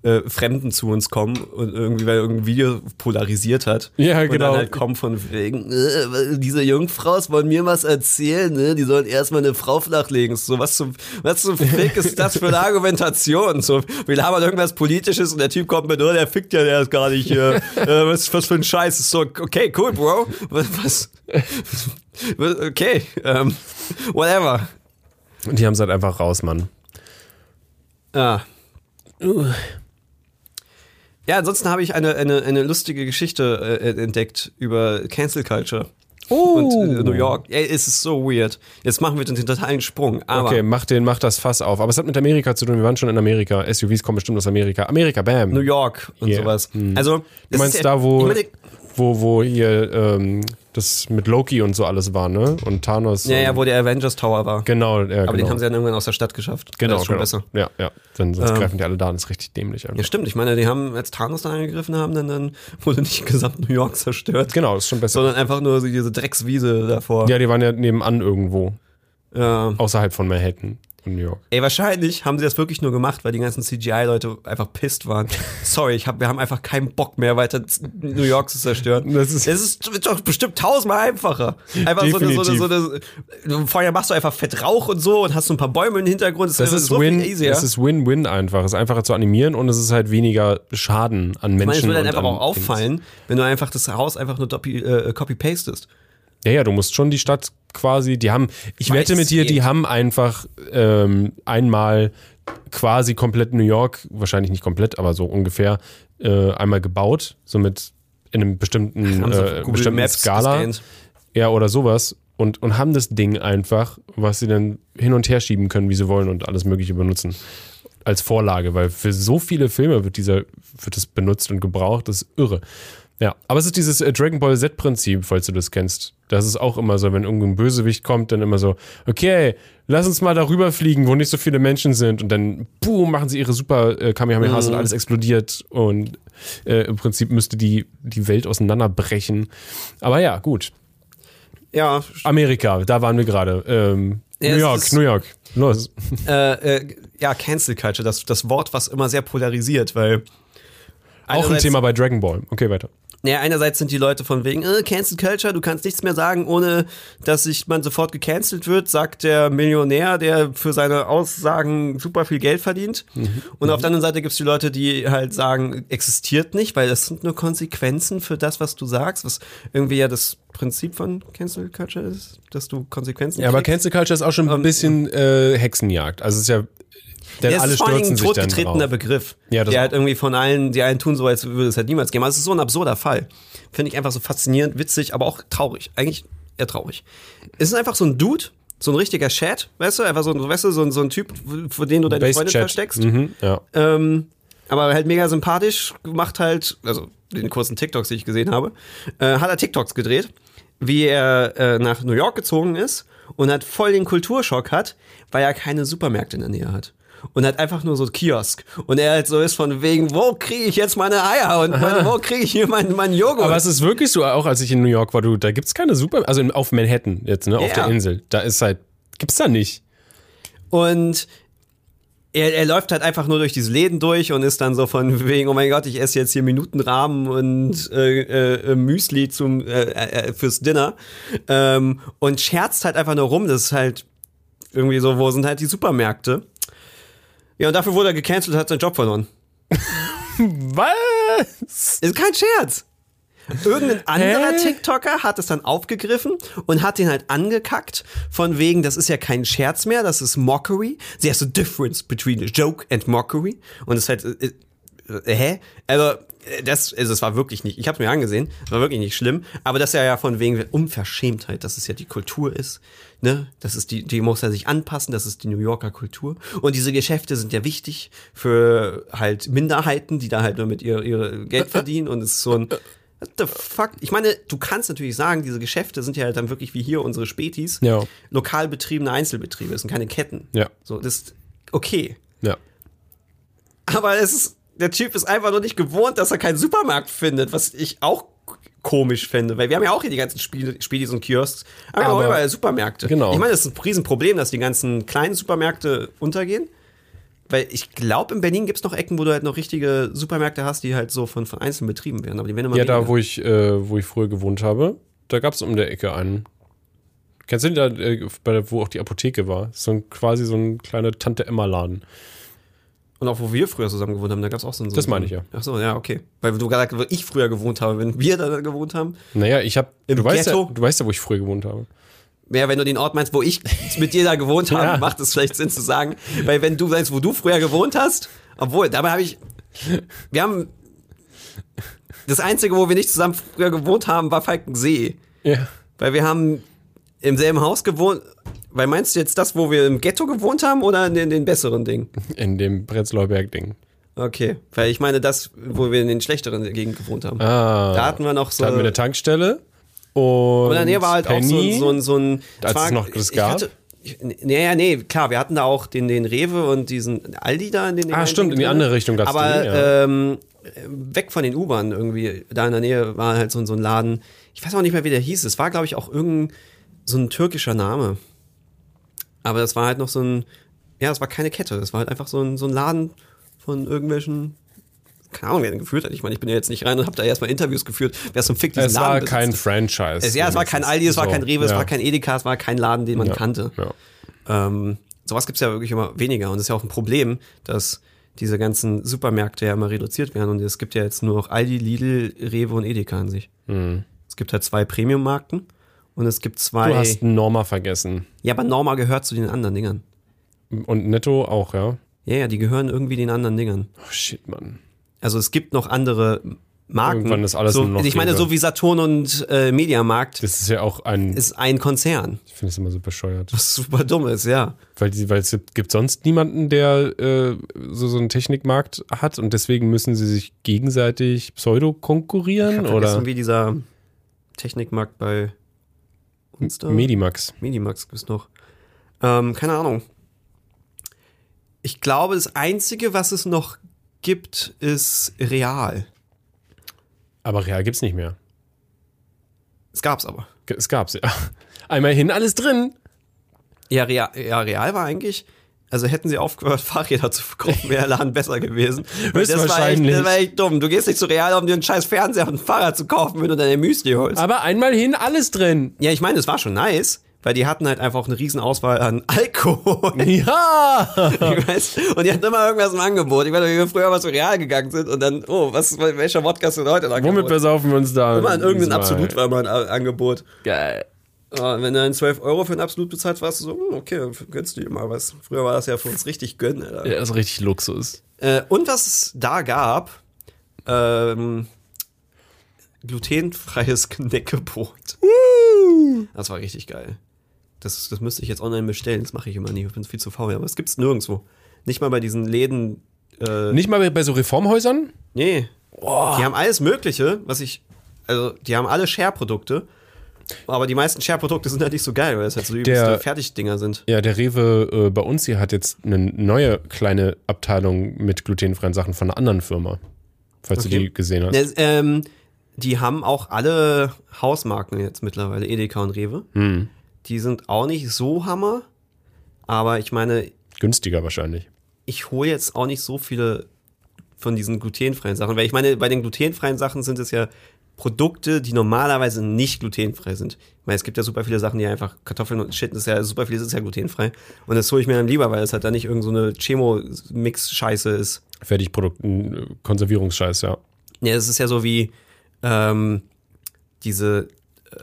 äh, Fremden zu uns kommen und irgendwie, weil irgendein Video polarisiert hat. Ja, und genau. dann halt kommen von wegen, äh, diese Jungfraus wollen mir was erzählen, ne? Die sollen erstmal eine Frau flachlegen. So, was zum, was zum Fick ist das für eine Argumentation? So, wir labern irgendwas Politisches und der Typ kommt mit, oh, der fickt ja der ist gar nicht äh, was, was für ein Scheiß. Ist so, okay, cool, Bro. Was, was okay, ähm, whatever. Und die haben es halt einfach raus, Mann. Ah. Ja, ansonsten habe ich eine, eine, eine lustige Geschichte äh, entdeckt über Cancel Culture. Oh. Und äh, New York, ey, es ist so weird. Jetzt machen wir den totalen Sprung. Aber Okay, mach, den, mach das Fass auf. Aber es hat mit Amerika zu tun. Wir waren schon in Amerika. SUVs kommen bestimmt aus Amerika. Amerika, bam. New York und Yeah. sowas. Also, Du meinst ja- da, wo, Ich meine, wo, wo hier ähm, das mit Loki und so alles war, ne? Und Thanos. ja, ja, und, wo der Avengers Tower war. Genau, ja, Aber genau. den haben sie dann irgendwann aus der Stadt geschafft. genau, Das ist schon genau. besser. Ja, ja. Dann, sonst Ähm. greifen die alle da. Das ist richtig dämlich einfach. Ja, stimmt. Ich meine, die haben, als Thanos dann angegriffen haben, dann, dann wurde nicht gesamt New York zerstört, Genau, ist schon besser. sondern einfach nur diese Dreckswiese davor. Ja, die waren ja nebenan irgendwo. Ja. Außerhalb von Manhattan und New York. Ey, wahrscheinlich haben sie das wirklich nur gemacht, weil die ganzen CGI-Leute einfach pisst waren. Sorry, ich hab, wir haben einfach keinen Bock mehr, weiter New York zu zerstören. Das ist- es ist doch bestimmt tausendmal einfacher. Einfach so eine, so eine, so eine, vorher machst du einfach fett Rauch und so und hast so ein paar Bäume im Hintergrund. Das ist so Win, easier. das ist Win-Win einfach. Es ist einfacher zu animieren und es ist halt weniger Schaden an Menschen. ich meine, es würde dann und einfach auch auffallen, wenn du einfach das Haus einfach nur äh, copy-pastest. Ja, ja, du musst schon die Stadt quasi, die haben, ich wette mit dir, die haben einfach ähm, einmal quasi komplett New York, wahrscheinlich nicht komplett, aber so ungefähr, äh, einmal gebaut, so mit in einem bestimmten, äh, bestimmten Maps Skala. gescannt. Ja, oder sowas. Und, und haben das Ding einfach, was sie dann hin und her schieben können, wie sie wollen und alles Mögliche benutzen. Als Vorlage, weil für so viele Filme wird dieser, wird das benutzt und gebraucht, das ist irre. Ja, aber es ist dieses äh, Dragon Ball Z-Prinzip, falls du das kennst. Das ist auch immer so, wenn irgendein Bösewicht kommt, dann immer so, okay, lass uns mal darüber fliegen, wo nicht so viele Menschen sind. Und dann, boom, machen sie ihre super äh, Kamehamehas und alles explodiert. Und äh, im Prinzip müsste die, die Welt auseinanderbrechen. Aber ja, gut. Ja, Amerika, da waren wir gerade. Ähm, Ja, New York, New York. Los. äh, äh, ja, Cancel Culture, das, das Wort, was immer sehr polarisiert, weil Auch ein Thema bei Dragon Ball. Okay, weiter. Ja, einerseits sind die Leute von wegen, äh, Cancel Culture, du kannst nichts mehr sagen, ohne dass sich man sofort gecancelt wird, sagt der Millionär, der für seine Aussagen super viel Geld verdient. Und auf der anderen Seite gibt's die Leute, die halt sagen, existiert nicht, weil das sind nur Konsequenzen für das, was du sagst, was irgendwie ja das Prinzip von Cancel Culture ist, dass du Konsequenzen Ja, aber kriegst. Cancel Culture ist auch schon ein bisschen äh, Hexenjagd. Also es ist ja, denn Ja, es alle ist vor allem stürzen ein totgetretener. Begriff. Ja, das der halt irgendwie von allen, die einen tun so, als würde es halt niemals geben. Also es ist so ein absurder Fall. Finde ich einfach so faszinierend, witzig, aber auch traurig. Eigentlich eher traurig. Es ist einfach so ein Dude, so ein richtiger Chat, weißt du, einfach so ein, weißt du, so ein, so ein Typ, für den du deine Base Freundin Chat. versteckst. Mhm, ja. Ähm, aber halt mega sympathisch, macht halt, also den kurzen TikToks, die ich gesehen habe, äh, hat er TikToks gedreht, wie er äh, nach New York gezogen ist und hat voll den Kulturschock hat, weil er keine Supermärkte in der Nähe hat. Und hat einfach nur so Kiosk. Und er halt so ist von wegen, wo kriege ich jetzt meine Eier und meine, wo kriege ich hier meinen mein Joghurt? Aber es ist wirklich so, auch als ich in New York war, du, da gibt's keine Super, also auf Manhattan jetzt, ne, auf Ja. der Insel. Da ist halt, gibt's da nicht. Und er, er läuft halt einfach nur durch diese Läden durch und ist dann so von wegen, oh mein Gott, ich esse jetzt hier Minutenrahmen und äh, äh, Müsli zum, äh, äh, fürs Dinner. Ähm, und scherzt halt einfach nur rum. Das ist halt irgendwie so, wo sind halt die Supermärkte? Ja, und dafür wurde er gecancelt und hat seinen Job verloren. Was? Ist kein Scherz. Irgendein anderer Hä? TikToker hat es dann aufgegriffen und hat den halt angekackt, von wegen, das ist ja kein Scherz mehr, das ist Mockery. There's a difference between a joke and mockery. Und es ist halt, äh, äh, hä? Also, äh, das, also es war wirklich nicht, ich habe mir angesehen, es war wirklich nicht schlimm, aber das ist ja ja von wegen Unverschämtheit, dass es ja die Kultur ist, ne? Das ist die, die muss ja sich anpassen, das ist die New Yorker Kultur. Und diese Geschäfte sind ja wichtig für halt Minderheiten, die da halt nur mit ihr, ihre Geld verdienen und es ist so ein, What the fuck? Ich meine, du kannst natürlich sagen, diese Geschäfte sind ja halt dann wirklich wie hier unsere Spätis. Ja. Lokal betriebene Einzelbetriebe, das sind keine Ketten. Ja. So, das ist okay. Ja. Aber es ist, der Typ ist einfach nur nicht gewohnt, dass er keinen Supermarkt findet, was ich auch komisch fände, weil wir haben ja auch hier die ganzen Spiel, Spielis und Kiosks, aber, Aber- auch überall Supermärkte. Genau. Ich meine, das ist ein Riesenproblem, dass die ganzen kleinen Supermärkte untergehen. Weil ich glaube, in Berlin gibt es noch Ecken, wo du halt noch richtige Supermärkte hast, die halt so von, von Einzelnen betrieben werden. Aber die werden immer Ja, weniger. da, wo ich, äh, wo ich früher gewohnt habe, da gab's um der Ecke einen. Kennst du den da, äh, wo auch die Apotheke war? So ein, quasi so ein kleiner Tante-Emma-Laden. Und auch wo wir früher zusammen gewohnt haben, da gab es auch so ein. Das meine ich ja. Ach so, ja, okay. Weil du gesagt hast, wo ich früher gewohnt habe, wenn wir da gewohnt haben. Naja, ich hab, Im du weißt, ja, du weißt ja, wo ich früher gewohnt habe. Ja, wenn du den Ort meinst, wo ich mit dir da gewohnt habe, Ja. macht es vielleicht Sinn zu sagen. Weil wenn du weißt, wo du früher gewohnt hast, obwohl, dabei habe ich. Wir haben. Das Einzige, wo wir nicht zusammen früher gewohnt haben, war Falkensee. Ja. Weil wir haben im selben Haus gewohnt. Weil meinst du jetzt das, wo wir im Ghetto gewohnt haben oder in den, den besseren Ding? In dem Prenzlauer Berg-Ding. Okay, weil ich meine das, wo wir in den schlechteren Gegend gewohnt haben. Ah. Da hatten wir noch so. Da hatten wir eine Tankstelle. Und, Und in der Nähe war halt Penny. auch so, ein- so, ein- so ein. Als es noch das gab? Ich, nee, ja, nee, klar, wir hatten da auch den, den Rewe und diesen Aldi da in den Ah, stimmt, in die andere Richtung gab's Aber die, ja. ähm, weg von den U-Bahnen irgendwie. Da in der Nähe war halt so, so ein Laden. Ich weiß auch nicht mehr, wie der hieß. Es war, glaube ich, auch irgendein so ein türkischer Name. Aber das war halt noch so ein. Ja, es war keine Kette. Das war halt einfach so ein, so ein Laden von irgendwelchen. Keine Ahnung, wer den geführt hat. Ich meine, ich bin ja jetzt nicht rein und habe da erstmal Interviews geführt. Wer zum Fick diesen es Laden war besitzt. kein Franchise. Es, ja, es war kein Aldi, es war So, kein Rewe, es ja. war kein Edeka, es war kein Laden, den man Ja, kannte. Ja. Ähm, sowas gibt's ja wirklich immer weniger. Und es ist ja auch ein Problem, dass diese ganzen Supermärkte ja immer reduziert werden. Und es gibt ja jetzt nur noch Aldi, Lidl, Rewe und Edeka an sich. Es gibt halt zwei Premium-Marken und es gibt zwei. Du hast Norma vergessen. ja, aber Norma gehört zu den anderen Dingern. Und Netto auch, ja. Ja, ja, die gehören irgendwie den anderen Dingern. Oh, shit, Mann. Also es gibt noch andere Marken. Irgendwann ist alles so, nur noch Ich meine, so wie Saturn und äh, Mediamarkt Das ist ja auch ein. ist ein Konzern. Ich finde es immer so bescheuert. Was super dumm ist, ja. Weil, weil es gibt- sonst niemanden, der äh, so, so einen Technikmarkt hat und deswegen müssen sie sich gegenseitig pseudo Ich konkurrieren hab oder vergessen, wie dieser Technikmarkt bei uns da. Medimax. Medimax gibt's noch. Ähm, keine Ahnung. Ich glaube, das Einzige, was es noch gibt, ist Real. Aber Real gibt's nicht mehr. Es gab's aber. Es gab's, ja. Einmal hin, alles drin. Ja, Real, ja, Real war eigentlich. Also hätten sie aufgehört, Fahrräder zu verkaufen, wäre der Laden besser gewesen. Das war, echt, das war echt dumm. Du gehst nicht zu Real, um dir einen scheiß Fernseher und ein Fahrrad zu kaufen, wenn du deine Müsli holst. Aber einmal hin, alles drin. Ja, ich meine, es war schon nice, weil die hatten halt einfach eine riesen Auswahl an Alkohol. Ja. Ich weiß, und die hatten immer irgendwas im Angebot. Ich weiß wie wir früher mal zu Real gegangen sind und dann, oh, was, welcher Wodka ist denn heute im Womit Angebot? besaufen wir uns da? Immer an irgendein? Absolut war mal ein Angebot. Geil. Ja, wenn du dann 12 Euro für ein Absolut bezahlst, warst du so, hm, okay, gönnst du dir mal was. Früher war das ja für uns richtig gönnen, Alter. Ja, ist richtig Luxus. Äh, und was es da gab, ähm, glutenfreies Knäckebrot. Das war richtig geil. Das, das müsste ich jetzt online bestellen. Das mache ich immer nie. Ich bin viel zu faul. Aber es gibt's nirgendwo. Nicht mal bei diesen Läden. Äh, Nicht mal bei- bei so Reformhäusern? nee. Die haben alles Mögliche, was ich. Also, die haben alle Share-Produkte. Aber die meisten Share-Produkte sind halt nicht so geil, weil es halt so übelste Der- Fertigdinger sind. Ja, der Rewe äh, bei uns hier hat jetzt eine neue kleine Abteilung mit glutenfreien Sachen von einer anderen Firma. Falls du Okay. die gesehen hast. Das, ähm, die haben auch alle Hausmarken jetzt mittlerweile, Edeka und Rewe. Hm. Die sind auch nicht so Hammer. Aber ich meine, Günstiger wahrscheinlich. ich hole jetzt auch nicht so viele von diesen glutenfreien Sachen. Weil ich meine, bei den glutenfreien Sachen sind es ja Produkte, die normalerweise nicht glutenfrei sind. Ich meine, es gibt ja super viele Sachen, die einfach Kartoffeln und Shit, das ist ja super vieles ist ja glutenfrei. Und das hole ich mir dann lieber, weil es halt da nicht irgend so eine Chemo-Mix-Scheiße ist. Fertigprodukten, Konservierungsscheiß, ja. Ja, es ist ja so wie ähm, diese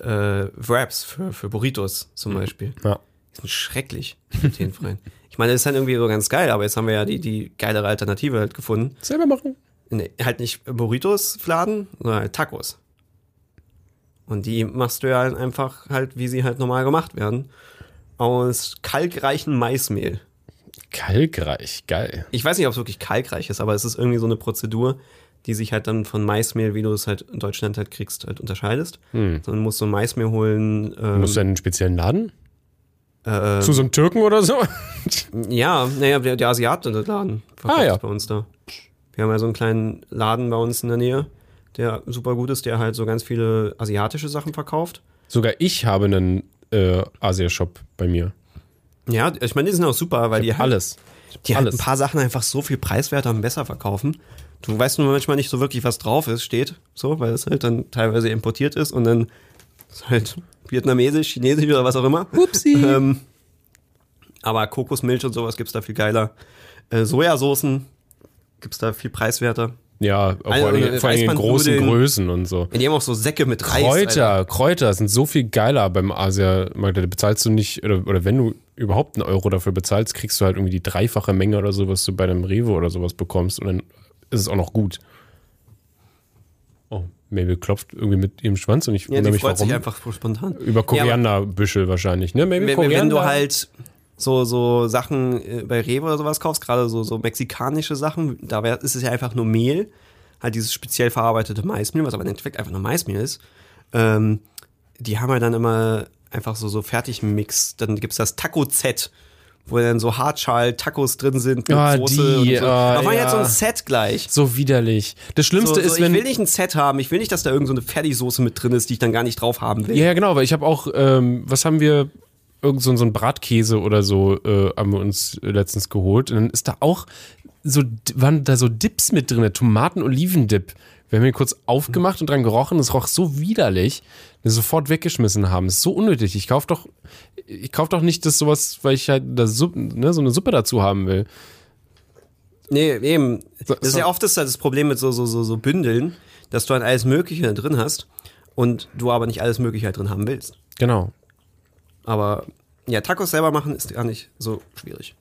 äh, Wraps für, für Burritos zum Beispiel. Ja. Die sind schrecklich, die glutenfreien. ich meine, das ist halt irgendwie so ganz geil, aber jetzt haben wir ja die, die geilere Alternative halt gefunden. Selber machen. Nee, halt nicht Burritos fladen, sondern halt Tacos. Und die machst du ja halt einfach halt, wie sie halt normal gemacht werden. Aus kalkreichem Maismehl. Kalkreich, geil. Ich weiß nicht, ob es wirklich kalkreich ist, aber es ist irgendwie so eine Prozedur, die sich halt dann von Maismehl, wie du es halt in Deutschland halt kriegst, halt unterscheidest. Hm. Dann musst du Maismehl holen. Ähm, Musst du einen speziellen Laden? äh, Zu so einem Türken oder so? ja, naja, der, der verkauft Ah, ja. bei uns da. Wir haben ja so einen kleinen Laden bei uns in der Nähe, der super gut ist, der halt so ganz viele asiatische Sachen verkauft. Sogar ich habe einen äh, Asia-Shop bei mir. Ja, ich meine, die sind auch super, weil die halt, Alles. die halt alles. ein paar Sachen einfach so viel preiswerter und besser verkaufen. Du weißt nur manchmal nicht so wirklich, was drauf ist, steht, so, weil es halt dann teilweise importiert ist und dann ist halt vietnamesisch, chinesisch oder was auch immer. Upsi. Ähm, aber Kokosmilch und sowas gibt's da viel geiler. Äh, Sojasoßen gibt's da viel preiswerter. Ja, auch Also, vor allem, vor allem in großen. Größen und so. Ja, die haben auch so Säcke mit Reis. Kräuter, Alter. Kräuter sind so viel geiler beim Asia-Markt. Da bezahlst du nicht, oder, oder wenn du überhaupt einen Euro dafür bezahlst, kriegst du halt irgendwie die dreifache Menge oder so, was du bei einem Rewe oder sowas bekommst. Und dann ist es auch noch gut. Oh, Mabel klopft irgendwie mit ihrem Schwanz und ich Ja, wundere mich, freut warum. sich einfach spontan. Über Korianderbüschel wahrscheinlich, ne? Mabel Wenn, Koriander. wenn du halt so, so Sachen äh, bei Rewe oder sowas kaufst, gerade so, so mexikanische Sachen, da wär, ist es ja einfach nur Mehl, halt dieses speziell verarbeitete Maismehl, was aber im Endeffekt einfach nur Maismehl ist. Ähm, die haben ja dann immer einfach so, so Fertigmix. Dann gibt's das Taco-Z, wo dann so Hartschal-Tacos drin sind mit Ah, Soße die, und so. ah, Aber ja. hat so ein Set gleich. so widerlich. Das Schlimmste So, ist, so, wenn. ich will nicht ein Set haben, ich will nicht, dass da irgend so eine Fertigsoße mit drin ist, die ich dann gar nicht drauf haben will. Ja, ja, genau, weil ich habe auch, ähm, was haben wir, irgend so, so ein Bratkäse oder so äh, haben wir uns letztens geholt. Und dann ist da auch so, waren da so Dips mit drin, Tomaten-Olivendip. Wir haben ihn kurz aufgemacht und dran gerochen, es roch so widerlich, dass wir sofort weggeschmissen haben. Das ist so unnötig. Ich kauf doch, ich kauf doch nicht das sowas, weil ich halt das, Suppe- ne, so eine Suppe dazu haben will. Nee, eben. So- Das ist so- ja oft das, das Problem mit so, so, so, so Bündeln, dass du halt alles Mögliche da drin hast und du aber nicht alles Mögliche drin haben willst. Genau. Aber ja, Tacos selber machen ist gar nicht so schwierig.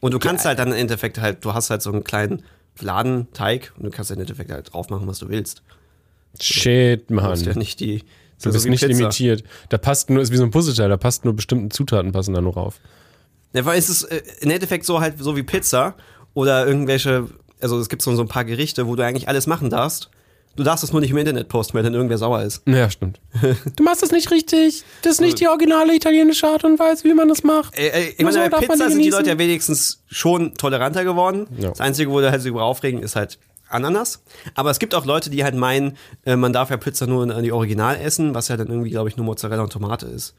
Und du kannst halt dann im Endeffekt halt, du hast halt so einen kleinen Fladenteig und du kannst im Endeffekt halt drauf machen, was du willst. Shit, Du Mann. musst ja nicht die. Du bist wie nicht Pizza. limitiert. Da passt nur, ist wie so ein Puzzleteil, da passt nur bestimmte Zutaten passen da nur rauf. Ja, weil es ist äh, im Endeffekt so halt so wie Pizza oder irgendwelche, also es gibt so, so ein paar Gerichte, wo du eigentlich alles machen darfst. Du darfst es nur nicht im Internet posten, weil dann irgendwer sauer ist. Ja, stimmt. Du machst das nicht richtig. Das ist nicht die originale italienische Art und Weise, wie man das macht. Äh, äh, ich Nur meine, so bei darf man Pizza die sind die genießen. Leute ja wenigstens schon toleranter geworden. Ja. Das Einzige, wo du halt sich über aufregen, ist halt Ananas. Aber es gibt auch Leute, die halt meinen, äh, man darf ja Pizza nur an die Original essen, was ja dann irgendwie, glaube ich, nur Mozzarella und Tomate ist.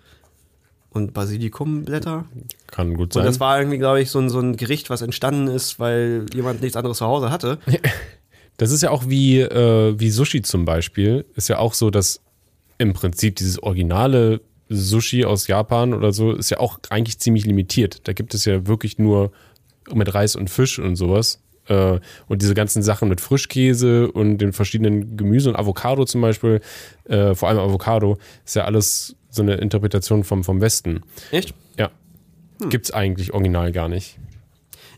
Und Basilikumblätter. Kann gut Und sein. das war irgendwie, glaube ich, so ein, so ein Gericht, was entstanden ist, weil jemand nichts anderes zu Hause hatte. Das ist ja auch wie, äh, wie Sushi zum Beispiel. Ist ja auch so, dass im Prinzip dieses originale Sushi aus Japan oder so ist ja auch eigentlich ziemlich limitiert. Da gibt es ja wirklich nur mit Reis und Fisch und sowas. Äh, und diese ganzen Sachen mit Frischkäse und den verschiedenen Gemüse und Avocado zum Beispiel, äh, vor allem Avocado, ist ja alles so eine Interpretation vom, vom Westen. Echt? Ja. Gibt's eigentlich original gar nicht.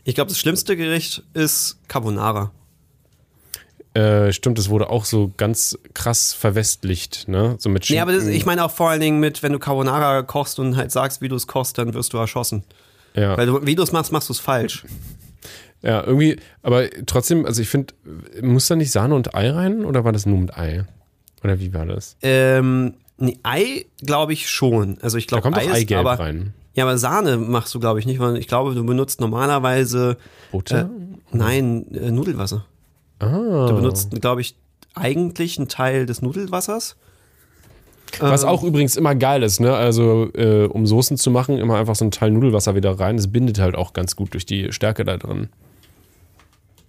Ich glaube, das schlimmste Gericht ist Carbonara. Äh, stimmt, es wurde auch so ganz krass verwestlicht, ne? So mit Nee, aber das, Schinken. ich meine auch vor allen Dingen mit, wenn du Carbonara kochst und halt sagst, wie du es kochst, dann wirst du erschossen. ja. Weil du, wie du es machst, machst du es falsch. ja, irgendwie, aber trotzdem, also ich finde, muss da nicht Sahne und Ei rein oder war das nur mit Ei? Oder wie war das? Ähm, nee, Ei glaube ich schon. Also ich Da glaube, kommt Ei ist, Eigelb aber, rein. Ja, aber Sahne machst du, glaube ich, nicht, weil ich glaube, du benutzt normalerweise Butter? nein, äh, Nudelwasser. Ah. Du benutzt, glaube ich, eigentlich einen Teil des Nudelwassers. Was Ähm, auch übrigens immer geil ist, ne? Also, äh, um Soßen zu machen, immer einfach so einen Teil Nudelwasser wieder rein. Das bindet halt auch ganz gut durch die Stärke da drin.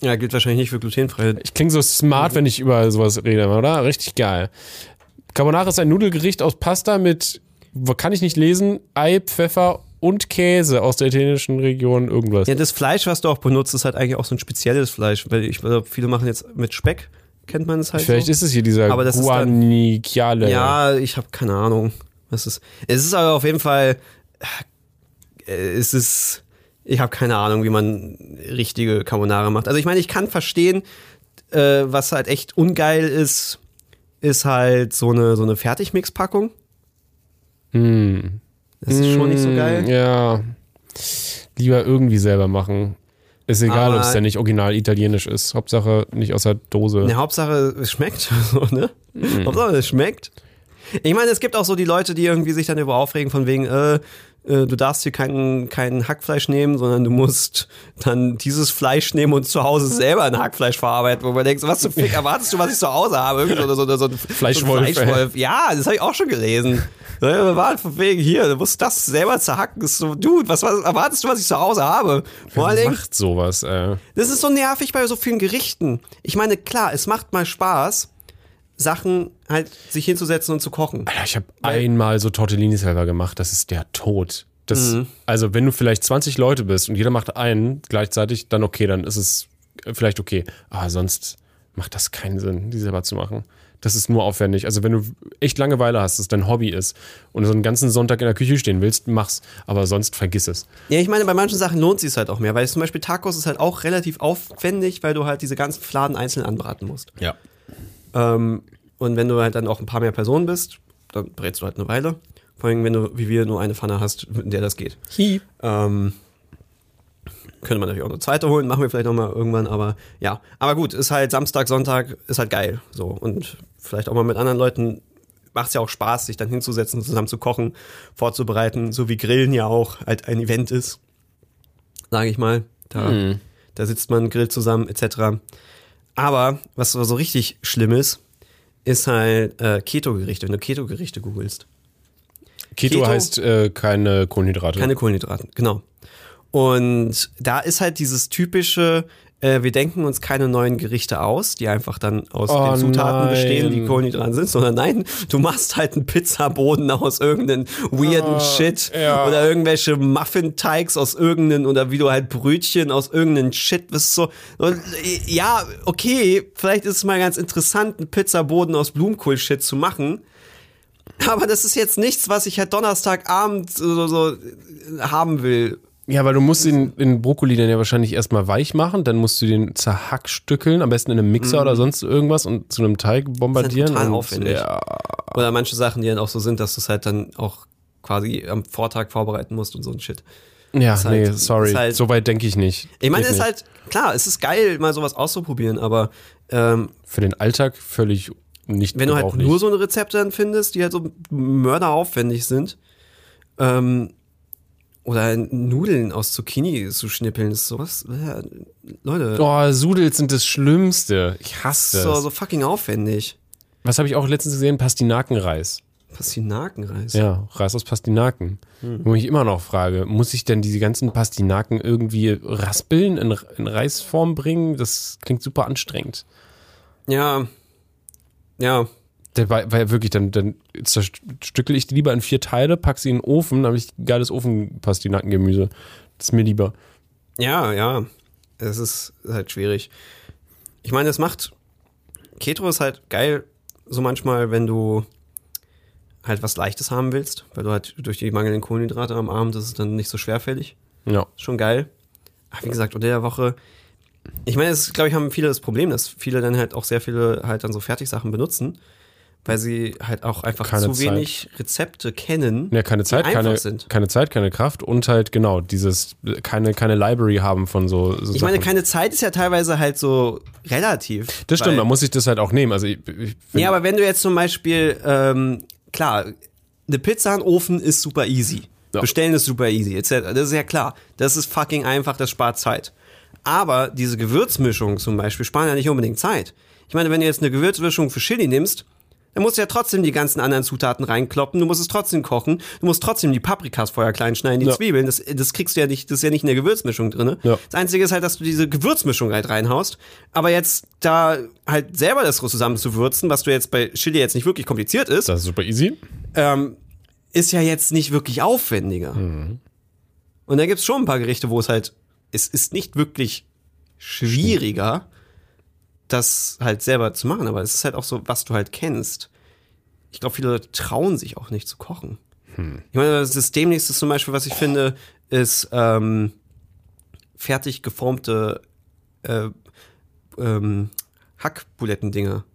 Ja, gilt wahrscheinlich nicht für glutenfrei. Ich klinge so smart, wenn ich über sowas rede, oder? Richtig geil. Carbonara ist ein Nudelgericht aus Pasta mit, wo kann ich nicht lesen, Ei, Pfeffer und Käse aus der italienischen Region irgendwas. Ja, das Fleisch, was du auch benutzt, ist halt eigentlich auch so ein spezielles Fleisch, weil ich glaube, viele machen jetzt mit Speck, kennt man es halt Vielleicht so. ist es hier dieser Aber das Guanicchiale. Ja, ich habe keine Ahnung. Was ist? Es ist aber auf jeden Fall. äh, Es ist. Ich habe keine Ahnung, wie man richtige Carbonara macht. Also ich meine, ich kann verstehen, äh, was halt echt ungeil ist, ist halt so eine so eine Fertigmix-Packung. Hm. Das ist schon nicht so geil. Mm, Ja. Lieber irgendwie selber machen. Ist egal, ob es ja nicht original italienisch ist. Hauptsache nicht aus der Dose. Ne, Hauptsache, es schmeckt. So, ne? Mhm. Hauptsache, es schmeckt. Ich meine, es gibt auch so die Leute, die irgendwie sich dann über aufregen, von wegen, äh, äh, du darfst hier kein, kein Hackfleisch nehmen, sondern du musst dann dieses Fleisch nehmen und zu Hause selber ein Hackfleisch verarbeiten, wo man denkt, was zum Fick erwartest du, was ich zu Hause habe? Irgendwie so, so, so, so ein Fleischwolf. Ja, das habe ich auch schon gelesen. War von wegen hier, du musst das selber zerhacken. Das ist so, Dude, was, was erwartest du, was ich zu Hause habe? Vor Dingen, macht sowas, äh. das ist so nervig bei so vielen Gerichten. Ich meine, klar, es macht mal Spaß, Sachen halt sich hinzusetzen und zu kochen. Alter, ich habe einmal so Tortellini selber gemacht, das ist der Tod. Das, Mhm. Also, wenn du vielleicht 20 Leute bist und jeder macht einen gleichzeitig, dann okay, dann ist es vielleicht okay. Aber sonst macht das keinen Sinn, die selber zu machen. Das ist nur aufwendig. Also, wenn du echt Langeweile hast, das dein Hobby ist und so einen ganzen Sonntag in der Küche stehen willst, mach's. Aber sonst vergiss es. Ja, ich meine, bei manchen Sachen lohnt sich halt auch mehr, weil zum Beispiel Tacos ist halt auch relativ aufwendig, weil du halt diese ganzen Fladen einzeln anbraten musst. Ja. Ähm, Und wenn du halt dann auch ein paar mehr Personen bist, dann brätst du halt eine Weile. Vor allem, wenn du, wie wir, nur eine Pfanne hast, in der das geht. Hi. Ähm, könnte man natürlich auch eine zweite holen, machen wir vielleicht nochmal irgendwann, aber ja. Aber gut, ist halt Samstag, Sonntag, ist halt geil. So. Und vielleicht auch mal mit anderen Leuten macht es ja auch Spaß, sich dann hinzusetzen, zusammen zu kochen, vorzubereiten, so wie Grillen ja auch halt ein Event ist. Sage ich mal. Da, Mhm. da sitzt man, grillt zusammen, etc. Aber was so richtig schlimm ist, ist halt äh, Keto-Gerichte, wenn du Keto-Gerichte googelst. Keto, Keto- heißt äh, keine Kohlenhydrate. Keine Kohlenhydraten, genau. Und da ist halt dieses typische, äh, wir denken uns keine neuen Gerichte aus, die einfach dann aus Oh den Zutaten nein. bestehen, die Kohlenhydraten sind, sondern nein, du machst halt einen Pizzaboden aus irgendeinem weirden Shit Oh, ja. oder irgendwelche Muffin-Teigs aus irgendeinem oder wie du halt Brötchen aus irgendeinem Shit, was ist so, und, äh, ja, okay, vielleicht ist es mal ganz interessant, einen Pizzaboden aus Blumenkohl-Shit zu machen, aber das ist jetzt nichts, was ich halt Donnerstagabend so, so äh, haben will. Ja, weil du musst den, den Brokkoli dann ja wahrscheinlich erstmal weich machen, dann musst du den zerhackstückeln, am besten in einem Mixer oder sonst irgendwas und zu einem Teig bombardieren. total und, aufwendig. Ja, Oder manche Sachen, die dann auch so sind, dass du es halt dann auch quasi am Vortag vorbereiten musst und so ein Shit. ja halt- nee, sorry, ist halt- so weit denke ich nicht. Ich meine, es ist halt, klar, es ist geil, mal sowas auszuprobieren, aber ähm, Für den Alltag völlig nicht wenn du halt nur so eine Rezepte dann findest, die halt so mörderaufwendig sind, ähm, oder Nudeln aus Zucchini zu schnippeln, ist sowas, ja, Leute, Oh, Sudels sind das Schlimmste. Ich hasse so, das. so fucking aufwendig. Was habe ich auch letztens gesehen? Pastinakenreis. Pastinakenreis. Ja, Reis aus Pastinaken. Wo ich immer noch frage, muss ich denn diese ganzen Pastinaken irgendwie raspeln, in, in Reisform bringen? Das klingt super anstrengend. Ja. Ja. Der, weil, weil wirklich, dann, dann zerstückel ich die lieber in vier Teile, pack sie in den Ofen, dann habe ich geiles Ofenpastinakengemüse. Das ist mir lieber. Ja, ja. Es ist halt schwierig. Ich meine, es macht. Keto ist halt geil, so manchmal, wenn du halt was Leichtes haben willst, weil du halt durch die mangelnden Kohlenhydrate am Abend ist es dann nicht so schwerfällig. Ja. Ist schon geil. Aber wie gesagt, unter der Woche. Ich meine, es glaube ich, haben viele das Problem, dass viele dann halt auch sehr viele halt dann so Fertigsachen benutzen, weil sie halt auch einfach Keine zu Zeit. wenig Rezepte kennen. Ja, keine Zeit, keine, sind. keine Zeit, keine Kraft und halt genau dieses, keine, keine Library haben von so, so Ich meine, Sachen. keine Zeit ist ja teilweise halt so relativ. Das stimmt, man muss sich das halt auch nehmen. Also ich, ich Ja, aber wenn du jetzt zum Beispiel, ähm, klar, eine Pizza in den Ofen ist super easy. Ja. Bestellen ist super easy, etc. Das ist ja klar. Das ist fucking einfach, das spart Zeit. Aber diese Gewürzmischung zum Beispiel sparen ja nicht unbedingt Zeit. Ich meine, wenn du jetzt eine Gewürzmischung für Chili nimmst, dann musst du ja trotzdem die ganzen anderen Zutaten reinkloppen, du musst es trotzdem kochen, du musst trotzdem die Paprikas vorher klein schneiden, die Ja. Zwiebeln, das, das kriegst du ja nicht, das ist ja nicht in der Gewürzmischung drin. Ja. Das Einzige ist halt, dass du diese Gewürzmischung halt reinhaust, aber jetzt da halt selber das zusammen zu würzen, was du jetzt bei Chili jetzt nicht wirklich kompliziert ist, das ist super easy. ähm, ist ja jetzt nicht wirklich aufwendiger. Und da gibt's schon ein paar Gerichte, wo es halt, es ist nicht wirklich schwieriger, das halt selber zu machen, aber es ist halt auch so, was du halt kennst. Ich glaube, viele Leute trauen sich auch nicht zu kochen. Ich meine, das Systemnächste zum Beispiel, was ich finde, ist ähm, fertig geformte äh, ähm, Hackbulettendinger.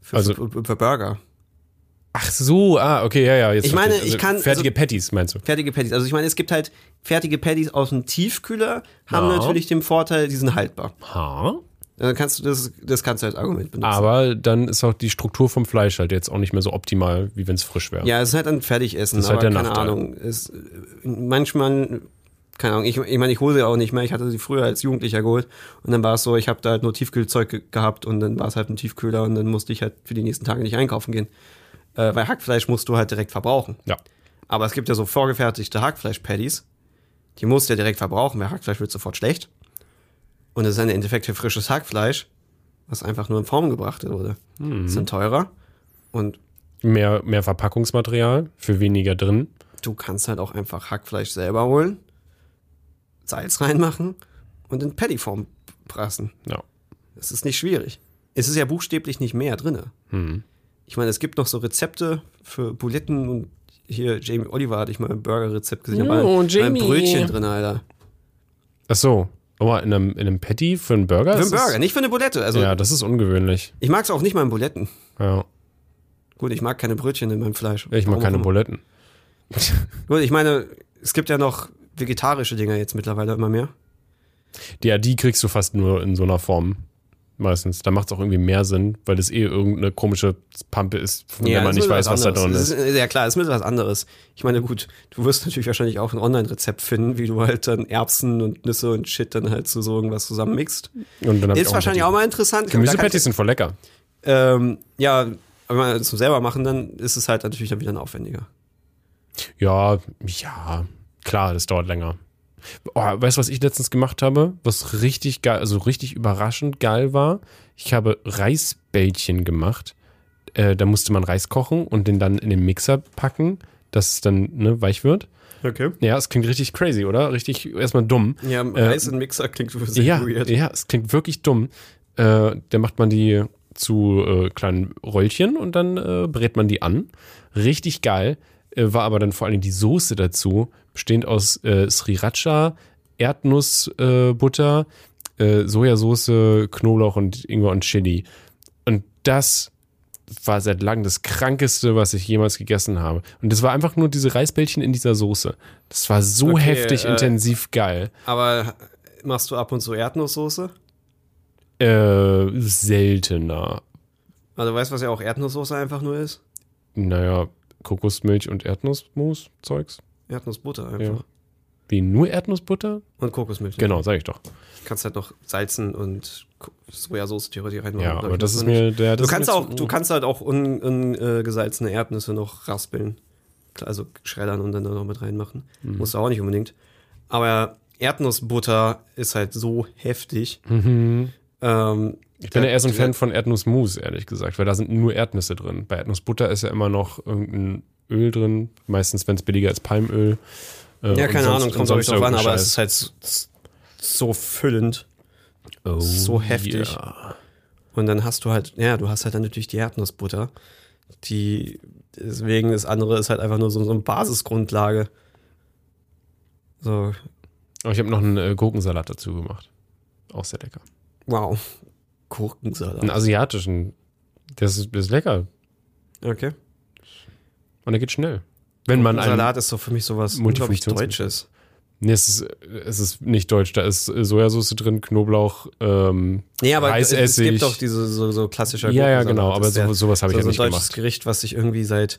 Für, Also- für, für Burger. Ach so, ah, okay, ja, ja. Jetzt Ich meine, ich kann- Fertige also- Patties, meinst du? Fertige Patties. Also ich meine, es gibt halt fertige Patties aus dem Tiefkühler, haben Ja. natürlich den Vorteil, die sind haltbar. Ha? Dann kannst du das, das kannst du als Argument benutzen. Aber dann ist auch die Struktur vom Fleisch halt jetzt auch nicht mehr so optimal, wie wenn es frisch wäre. ja, es ist halt ein Fertigessen, Das ist aber halt der keine Nachteil. Ahnung. Äh, manchmal, keine Ahnung, ich, ich meine, ich hole sie auch nicht mehr. Ich hatte sie früher als Jugendlicher geholt und dann war es so, ich habe da halt nur Tiefkühlzeug ge gehabt und dann war es halt ein Tiefkühler und dann musste ich halt für die nächsten Tage nicht einkaufen gehen. Äh, weil Hackfleisch musst du halt direkt verbrauchen. Ja. Aber es gibt ja so vorgefertigte Hackfleisch-Patties. Die musst du ja direkt verbrauchen, weil Hackfleisch wird sofort schlecht. Und es ist im Endeffekt für frisches Hackfleisch, was einfach nur in Form gebracht wurde. Mhm. Ist dann teurer. Und Mehr, mehr Verpackungsmaterial für weniger drin. du kannst halt auch einfach Hackfleisch selber holen, Salz reinmachen und in Pattyform prassen. Ja. Das ist nicht schwierig. Es ist ja buchstäblich nicht mehr drinne. Hm. Ich meine, es gibt noch so Rezepte für Buletten und hier Jamie Oliver hatte ich mal ein Burger-Rezept gesehen. War, war ein Jamie. Brötchen drin, Alter. Ach so, Warte mal, in einem, in einem Patty für einen Burger? Für einen Burger, nicht für eine Bulette. Also Ja, das ist ungewöhnlich. ich mag es auch nicht mal in Buletten. Ja. Gut, ich mag keine Brötchen in meinem Fleisch. Ich mag Warum keine immer. Buletten. Gut, ich meine, es gibt ja noch vegetarische Dinger jetzt mittlerweile immer mehr. Ja, die kriegst du fast nur in so einer Form. Meistens. Da macht es auch irgendwie mehr Sinn, weil das eh irgendeine komische Pampe ist, von der man nicht ist weiß, was da anderes. drin Das ist. Ja klar, das ist was anderes. Ich meine, gut, du wirst natürlich wahrscheinlich auch ein Online-Rezept finden, wie du halt dann Erbsen und Nüsse und Shit dann halt so, so irgendwas zusammenmixt. Und dann Ist auch wahrscheinlich ein auch mal interessant. Da Gemüsepatties sind voll lecker. Ähm, ja, wenn man es zum selber machen, dann ist es halt natürlich dann wieder aufwendiger. Ja, ja, klar, das dauert länger. Oh, weißt du, was ich letztens gemacht habe? Was richtig geil, also richtig überraschend geil war? Ich habe Reisbällchen gemacht. Äh, da musste man Reis kochen und den dann in den Mixer packen, dass es dann ne, weich wird. Okay. Ja, es klingt richtig crazy, oder? Richtig erstmal dumm. Ja, Reis in Mixer klingt sehr Ja, weird. ja, es klingt wirklich dumm. Äh, da macht man die zu äh, kleinen Röllchen und dann äh, brät man die an. Richtig geil. Äh, war aber dann vor allem die Soße dazu, bestehend aus äh, Sriracha, Erdnussbutter, äh, äh, Sojasauce, Knoblauch und Ingwer und Chili. Und das war seit langem das krankeste, was ich jemals gegessen habe. Und das war einfach nur diese Reisbällchen in dieser Soße. Das war so Okay, heftig äh, intensiv geil. Aber machst du ab und zu Erdnusssoße? Äh, seltener. Also weißt du, was ja auch Erdnusssoße einfach nur ist? Naja, Kokosmilch und Erdnussmus, Zeugs. Erdnussbutter einfach. Ja. Wie nur Erdnussbutter? Und Kokosmilch. Genau, sag ich doch. kannst halt noch salzen und Sojasauce theoretisch reinmachen. Ja, aber ich, das ist mir der. Das Du kannst auch, du kannst halt auch ungesalzene un, äh, Erdnüsse noch raspeln. Klar, Also schreddern und dann da noch mit reinmachen. Mhm. Musst du auch nicht unbedingt. Aber Erdnussbutter ist halt so heftig. Mhm. Ähm, Ich bin ja eher so ein Fan von Erdnussmus, ehrlich gesagt, weil da sind nur Erdnüsse drin. Bei Erdnussbutter ist ja immer noch irgendein Öl drin, meistens, wenn es billiger ist, Palmöl. Äh, Ja, keine sonst- Ahnung, kommt glaube ich drauf an, aber irgendein es ist halt so, füllend. Oh, so heftig. ja. Und dann hast du halt, ja, du hast halt dann natürlich die Erdnussbutter. Die, deswegen das andere ist halt einfach nur so, so eine Basisgrundlage. So, Aber ich habe noch einen äh, Gurkensalat dazu gemacht. Auch sehr lecker. wow. Gurkensalat. Einen asiatischen. Das ist, das ist lecker. Okay. Und der geht schnell. Wenn man einen. Salat ist so für mich sowas unglaublich. Deutsches. Nee, es ist, es ist nicht deutsch. Da ist Sojasauce drin, Knoblauch, ähm, Nee, aber es, es Reisessig. gibt doch diese so, so klassischer Ja, ja, genau. Aber so, sowas habe ich so, ja so ein nicht deutsches gemacht. Gericht, was ich irgendwie seit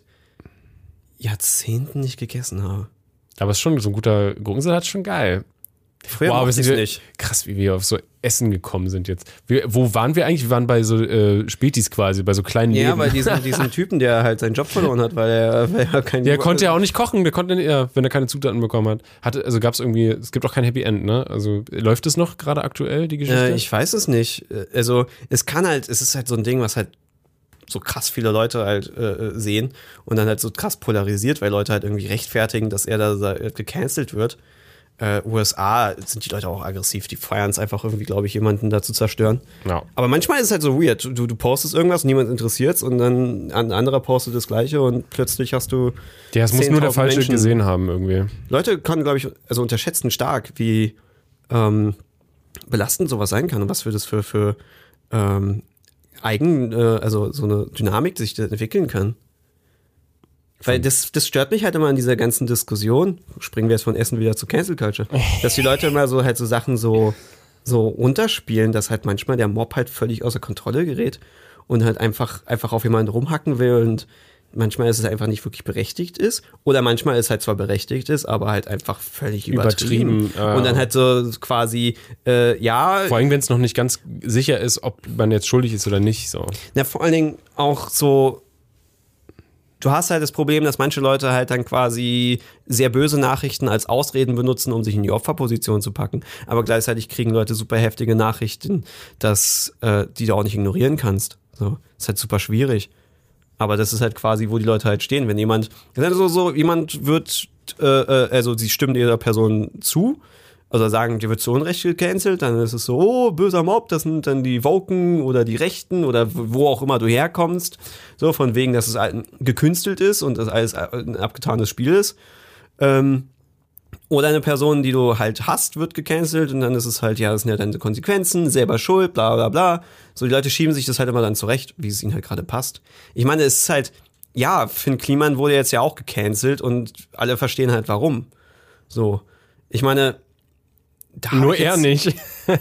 Jahrzehnten nicht gegessen habe. Aber es ist schon so ein guter Gurkensalat, ist schon geil. Früher mochte wir sind wir- nicht. Krass, wie wir auf so Essen gekommen sind jetzt. Wir, wo waren wir eigentlich? Wir waren bei so äh, Spätis quasi, bei so kleinen Ja, Läden. weil diesen, diesen Typen, der halt seinen Job verloren hat, weil er, weil er kein Der konnte ja auch nicht kochen, der konnte ja, wenn er keine Zutaten bekommen hat. Hatte, also gab es irgendwie, es gibt auch kein Happy End, ne? Also läuft es noch gerade aktuell, die Geschichte? Äh, ich weiß es nicht. Äh, Also es kann halt, es ist halt so ein Ding, was halt so krass viele Leute halt äh, äh, sehen und dann halt so krass polarisiert, weil Leute halt irgendwie rechtfertigen, dass er da da gecancelt wird. Äh, USA sind die Leute auch aggressiv, die feiern es einfach irgendwie, glaube ich, jemanden da zu zerstören. ja. Aber manchmal ist es halt so weird. Du, du postest irgendwas, niemand interessiert und dann ein anderer postet das gleiche und plötzlich hast du. Ja, es muss nur der 10.000 Falsche Menschen. gesehen haben irgendwie. Leute können, glaube ich, also unterschätzen stark, wie ähm, belastend sowas sein kann und was für das für, für ähm, eigen, äh, also so eine Dynamik sich entwickeln kann. Weil das, das stört mich halt immer an dieser ganzen Diskussion. Springen wir jetzt von Essen wieder zu Cancel Culture. Dass die Leute immer so halt so Sachen so, so runterspielen, dass halt manchmal der Mob halt völlig außer Kontrolle gerät und halt einfach, einfach auf jemanden rumhacken will und manchmal ist es einfach nicht wirklich berechtigt ist oder manchmal ist halt zwar berechtigt ist, aber halt einfach völlig übertrieben. Übertrieben, ja. Und dann halt so quasi, äh, ja, Vor allem, wenn es noch nicht ganz sicher ist, ob man jetzt schuldig ist oder nicht. So. Na, vor allen Dingen auch so. Du hast halt das Problem, dass manche Leute halt dann quasi sehr böse Nachrichten als Ausreden benutzen, um sich in die Opferposition zu packen. Aber gleichzeitig kriegen Leute super heftige Nachrichten, dass äh, die du auch nicht ignorieren kannst. So, ist halt super schwierig. Aber das ist halt quasi, wo die Leute halt stehen. Wenn jemand, so, so jemand wird, äh, äh, also sie stimmen dieser Person zu, also sagen, die wird zu Unrecht gecancelt, dann ist es so, oh, böser Mob, das sind dann die Woken oder die Rechten oder wo auch immer du herkommst. So, von wegen, dass es gekünstelt ist und das alles ein abgetanes Spiel ist. Ähm, Oder eine Person, die du halt hast, wird gecancelt und dann ist es halt, ja, das sind ja deine Konsequenzen, selber schuld, bla bla bla. So, die Leute schieben sich das halt immer dann zurecht, wie es ihnen halt gerade passt. Ich meine, es ist halt, ja, Finn Kliman wurde jetzt ja auch gecancelt und alle verstehen halt warum. So. Ich meine, da Nur er nicht.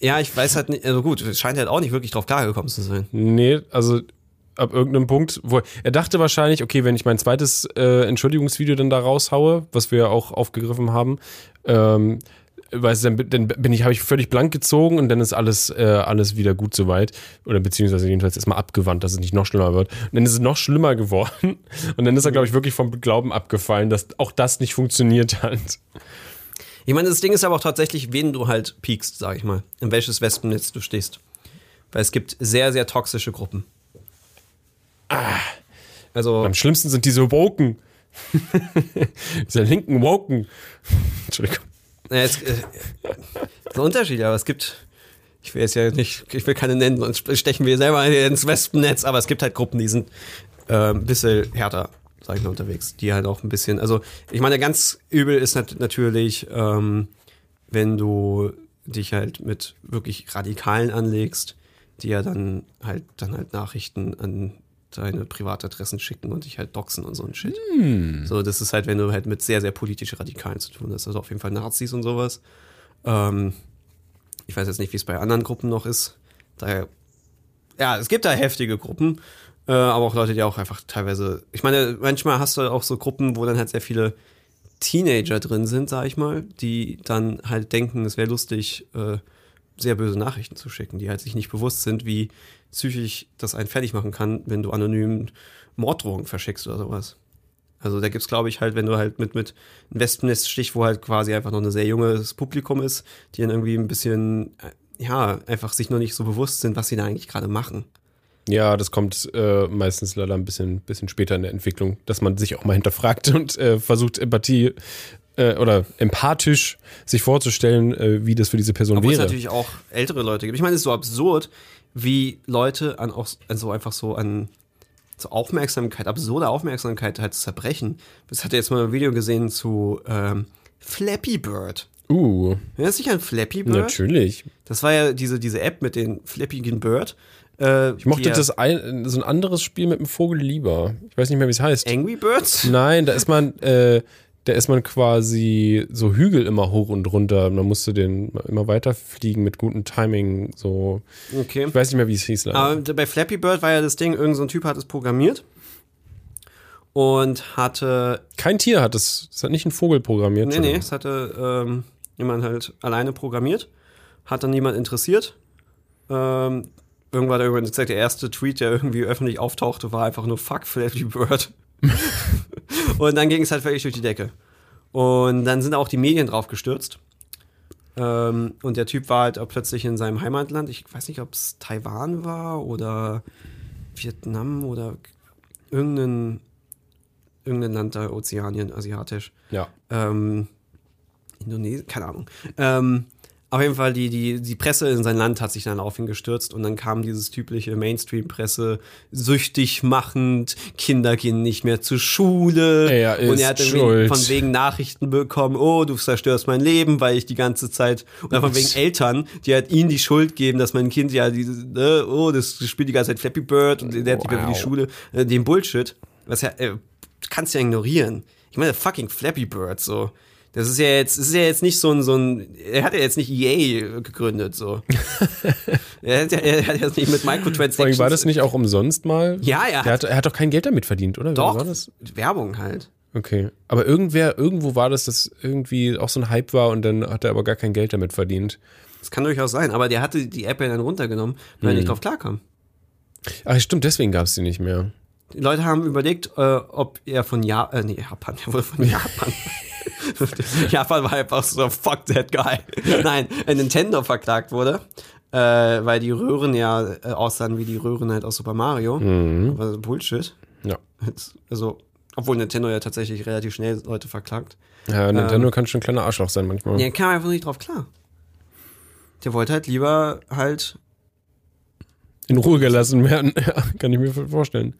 Ja, ich weiß halt nicht, also gut, es scheint halt auch nicht wirklich drauf klargekommen zu sein. Nee, also ab irgendeinem Punkt, wo er dachte wahrscheinlich, okay, wenn ich mein zweites äh, Entschuldigungsvideo dann da raushaue, was wir ja auch aufgegriffen haben, ähm, weißt du, dann, bin- dann bin ich, habe ich völlig blank gezogen und dann ist alles, äh, alles wieder gut soweit. Oder beziehungsweise jedenfalls erstmal abgewandt, dass es nicht noch schlimmer wird. Und dann ist es noch schlimmer geworden. Und dann ist er, glaube ich, wirklich vom Glauben abgefallen, dass auch das nicht funktioniert hat. Ich meine, das Ding ist aber auch tatsächlich, wen du halt piekst, sag ich mal. In welches Wespennetz du stehst. Weil es gibt sehr, sehr toxische Gruppen. Also, Am schlimmsten sind diese Woken. diese linken Woken. Entschuldigung. Ja, es, äh, ist ein Unterschied, aber es gibt, ich will jetzt ja nicht, ich will keine nennen, sonst stechen wir selber ins Wespennetz, aber es gibt halt Gruppen, die sind äh, ein bisschen härter, sag ich mal, unterwegs, die halt auch ein bisschen, also ich meine, ganz übel ist nat natürlich, ähm, wenn du dich halt mit wirklich Radikalen anlegst, die ja dann halt, dann halt Nachrichten an deine Privatadressen schicken und dich halt doxen und so ein Shit. So, das ist halt, wenn du halt mit sehr, sehr politischen Radikalen zu tun hast. Also auf jeden Fall Nazis und sowas. Ähm, ich weiß jetzt nicht, wie es bei anderen Gruppen noch ist. Daher, ja, es gibt da heftige Gruppen, äh, aber auch Leute, die auch einfach teilweise. Ich meine, manchmal hast du auch so Gruppen, wo dann halt sehr viele Teenager drin sind, sag ich mal, die dann halt denken, es wäre lustig, äh, sehr böse Nachrichten zu schicken, die halt sich nicht bewusst sind, wie psychisch das einen fertig machen kann, wenn du anonym Morddrohungen verschickst oder sowas. Also da gibt's glaube ich, halt, wenn du halt mit, mit Wespennest stich, wo halt quasi einfach noch ein sehr junges Publikum ist, die dann irgendwie ein bisschen, äh, ja, einfach sich noch nicht so bewusst sind, was sie da eigentlich gerade machen. Ja, das kommt äh, meistens leider ein bisschen, bisschen später in der Entwicklung, dass man sich auch mal hinterfragt und äh, versucht, Empathie äh, oder empathisch sich vorzustellen, äh, wie das für diese Person Obwohl es wäre. natürlich auch ältere Leute gibt. Ich meine, es ist so absurd, wie Leute an auch an so einfach so an so Aufmerksamkeit, absurde Aufmerksamkeit halt zerbrechen. Ich hatte jetzt mal ein Video gesehen zu ähm, Flappy Bird. Uh, Erinnerst du dich an Flappy Bird? natürlich. Das war ja diese, diese App mit den flappigen Bird. Äh, Ich mochte das ein, so ein anderes Spiel mit dem Vogel lieber. Ich weiß nicht mehr, wie es heißt. Angry Birds? Nein, da ist man, äh, da ist man quasi so Hügel immer hoch und runter. Man musste den immer weiterfliegen mit gutem Timing. So, Okay. ich weiß nicht mehr, wie es hieß. Leider. Aber bei Flappy Bird war ja das Ding, irgendein so Typ hat es programmiert und hatte Kein Tier hat es. Es hat nicht ein Vogel programmiert. Nee, nee, es hatte ähm, jemand halt alleine programmiert, hat dann niemand interessiert. Ähm, irgendwann irgendwann gesagt, der erste Tweet, der irgendwie öffentlich auftauchte, war einfach nur Fuck Flappy Bird. und dann ging es halt völlig durch die Decke. Und dann sind auch die Medien drauf gestürzt. Ähm, und der Typ war halt auch plötzlich in seinem Heimatland. Ich weiß nicht, ob es Taiwan war oder Vietnam oder irgendein, irgendein Land da, Ozeanien, asiatisch Ja. ähm, Indonesien, keine Ahnung. Ähm, auf jeden Fall, die, die, die Presse in sein Land hat sich dann auf ihn gestürzt und dann kam dieses typische Mainstream-Presse, süchtig machend, Kinder gehen nicht mehr zur Schule. Er und ist er hat schuld. von wegen Nachrichten bekommen, oh, du zerstörst mein Leben, weil ich die ganze Zeit, oder von wegen Eltern, die halt ihnen die Schuld geben, dass mein Kind ja diese, ne, oh, das spielt die ganze Zeit Flappy Bird und der hat nicht mehr für die Wow. Schule, äh, den Bullshit. Was ja, äh, kannst ja ignorieren. Ich meine, fucking Flappy Bird, so. Das ist ja jetzt, ist ja jetzt nicht so ein, so ein, er hat ja jetzt nicht EA gegründet, so. er, hat ja, er hat jetzt nicht mit Microtransactions. war das nicht auch umsonst mal? Ja, ja. Der hat, er hat doch kein Geld damit verdient, oder? Doch, War das? Werbung halt. Okay. Aber irgendwer, irgendwo war das, dass irgendwie auch so ein Hype war und dann hat er aber gar kein Geld damit verdient. Das kann durchaus sein, aber der hatte die App ja dann runtergenommen, weil er nicht drauf klarkam. Ach, stimmt, deswegen gab es die nicht mehr. Die Leute haben überlegt, äh, ob er von ja äh, nee, Japan, er wurde von Japan. Japan war einfach so, fuck that guy. Nein, Nintendo verklagt wurde, äh, weil die Röhren ja äh, aussahen wie die Röhren halt aus Super Mario. Aber Bullshit. Ja. Also, obwohl Nintendo ja tatsächlich relativ schnell Leute verklagt. Ja, Nintendo kann schon ein kleiner Arschloch sein manchmal. Der kam einfach nicht drauf klar. Der wollte halt lieber halt In Ruhe gelassen werden. Ja, kann ich mir vorstellen.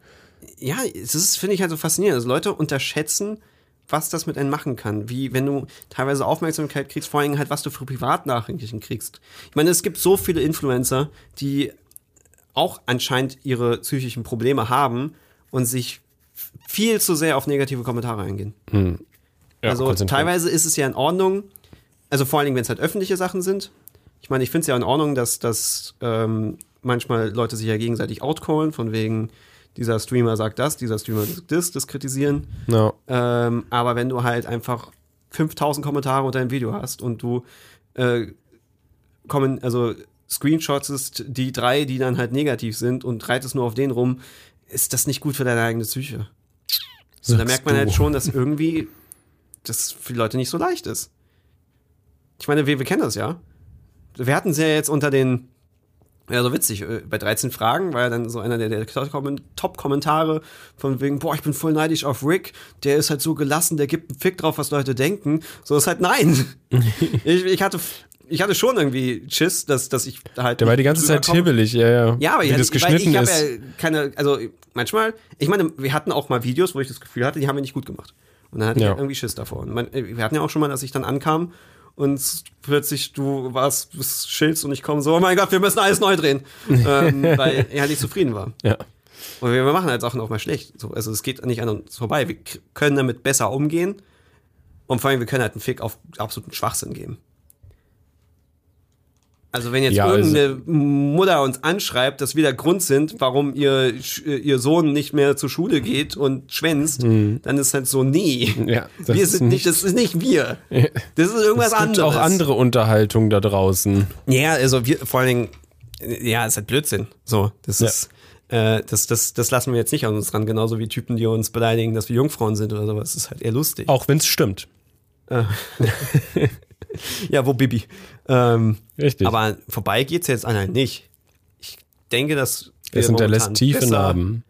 ja, es ist, finde ich halt so faszinierend. Also Leute unterschätzen, was das mit einem machen kann. Wie, wenn du teilweise Aufmerksamkeit kriegst, vor allem halt, was du für Privatnachrichten kriegst. Ich meine, es gibt so viele Influencer, die auch anscheinend ihre psychischen Probleme haben und sich viel zu sehr auf negative Kommentare eingehen. Ja, also teilweise ist es ja in Ordnung, also vor allen Dingen, wenn es halt öffentliche Sachen sind. Ich meine, ich finde es ja in Ordnung, dass, dass ähm, manchmal Leute sich ja gegenseitig outcallen, von wegen, dieser Streamer sagt das, dieser Streamer sagt das, das kritisieren. Ja. Ähm, aber wenn du halt einfach 5000 Kommentare unter einem Video hast und du äh, kommen, also Screenshots ist die drei, die dann halt negativ sind und reitest nur auf den rum, ist das nicht gut für deine eigene Psyche. Und da merkt man du. halt schon, dass irgendwie das für die Leute nicht so leicht ist. Ich meine, wir, wir kennen das ja. Wir hatten es ja jetzt unter den, ja, so witzig, äh, bei 13 Fragen war ja dann so einer der, der Top-Kommentare von wegen, boah, ich bin voll neidisch auf Rick, der ist halt so gelassen, der gibt einen Fick drauf, was Leute denken. So ist halt nein. ich, ich hatte, ich hatte schon irgendwie Schiss, dass, dass ich halt. Der war die ganze Zeit hibbelig, ja, ja. Ja, aber Wie ich, das geschnitten ich habe ja keine, also manchmal, ich meine, wir hatten auch mal Videos, wo ich das Gefühl hatte, die haben wir nicht gut gemacht. Und dann hatte Ja. ich irgendwie Schiss davor. Und man, wir hatten ja auch schon mal, dass ich dann ankam und plötzlich du warst, bist Schilds und ich komme so, oh mein Gott, wir müssen alles neu drehen. ähm, weil er halt nicht zufrieden war. ja. Und wir machen halt Sachen auch mal schlecht. So, also es geht nicht an uns vorbei. Wir können damit besser umgehen. Und vor allem, wir können halt einen Fick auf absoluten Schwachsinn geben. Also wenn jetzt Ja, also- irgendeine Mutter uns anschreibt, dass wir der Grund sind, warum ihr, Sch- ihr Sohn nicht mehr zur Schule geht und schwänzt, dann ist halt so, nee. Mhm. Ja, das wir ist sind nicht, das ist nicht wir. Das ist irgendwas Es gibt anderes. auch andere Unterhaltung da draußen. Ja, also wir vor allen Dingen, äh, ja, ist halt Blödsinn. So, das Ja. ist, äh, das, das, das lassen wir jetzt nicht an uns ran, genauso wie Typen, die uns beleidigen, dass wir Jungfrauen sind oder sowas. Das ist halt eher lustig. Auch wenn es stimmt. Ja, wo Bibi. Ähm, Richtig. aber vorbei geht's jetzt an halt nicht. Ich denke, dass wir es hinterlässt tiefe Narben.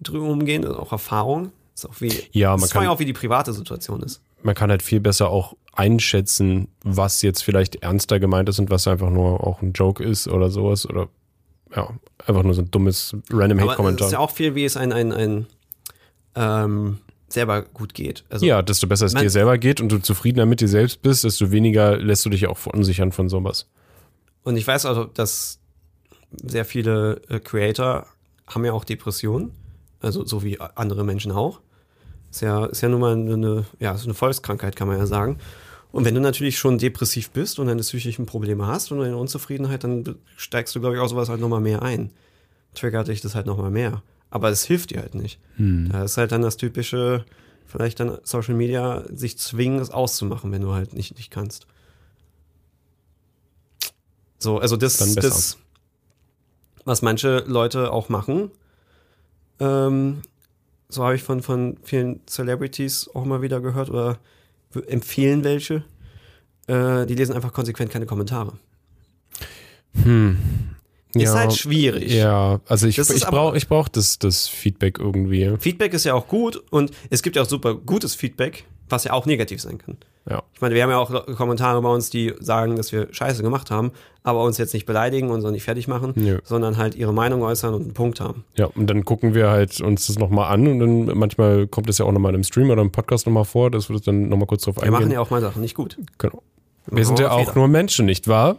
drüber umgehen, und auch Erfahrung. Ist auch wie, Ja, man kann- auch wie die private Situation ist. Man kann halt viel besser auch einschätzen, was jetzt vielleicht ernster gemeint ist und was einfach nur auch ein Joke ist oder sowas. Oder ja, einfach nur so ein dummes random es Hate-Kommentar. ist ja auch viel, wie es ein, ein, ein ähm, selber gut geht. Also Ja, desto besser es dir selber geht und du zufriedener mit dir selbst bist, desto weniger lässt du dich auch verunsichern von sowas. Und ich weiß also, dass sehr viele äh, Creator haben ja auch Depressionen. Also so wie andere Menschen auch. Ist ja, ist ja nun mal eine, ja, ist eine Volkskrankheit, kann man ja sagen. Und wenn du natürlich schon depressiv bist und deine psychischen Probleme hast und eine Unzufriedenheit, dann steigst du, glaube ich, auch sowas halt nochmal mehr ein. Triggert dich das halt nochmal mehr. Aber es hilft dir halt nicht. Da ist halt dann das typische, vielleicht dann Social Media, sich zwingen, es auszumachen, wenn du halt nicht, nicht kannst. So, also das, das, was manche Leute auch machen, ähm, so habe ich von, von vielen Celebrities auch mal wieder gehört oder empfehlen welche, äh, die lesen einfach konsequent keine Kommentare. Ist halt schwierig. Ja, also ich, Das ich brauche ich brauch das, das Feedback irgendwie. Feedback ist ja auch gut und es gibt ja auch super gutes Feedback, was ja auch negativ sein kann. Ja. Ich meine, wir haben ja auch Kommentare bei uns, die sagen, dass wir Scheiße gemacht haben, aber uns jetzt nicht beleidigen und so nicht fertig machen, Nö. sondern halt ihre Meinung äußern und einen Punkt haben. Ja, und dann gucken wir halt uns das nochmal an und dann manchmal kommt es ja auch nochmal im Stream oder im Podcast nochmal vor, dass wir das dann nochmal kurz drauf Wir eingehen. machen ja auch mal Sachen nicht gut. genau. machen Wir sind ja auch Fehler. nur Menschen, nicht wahr?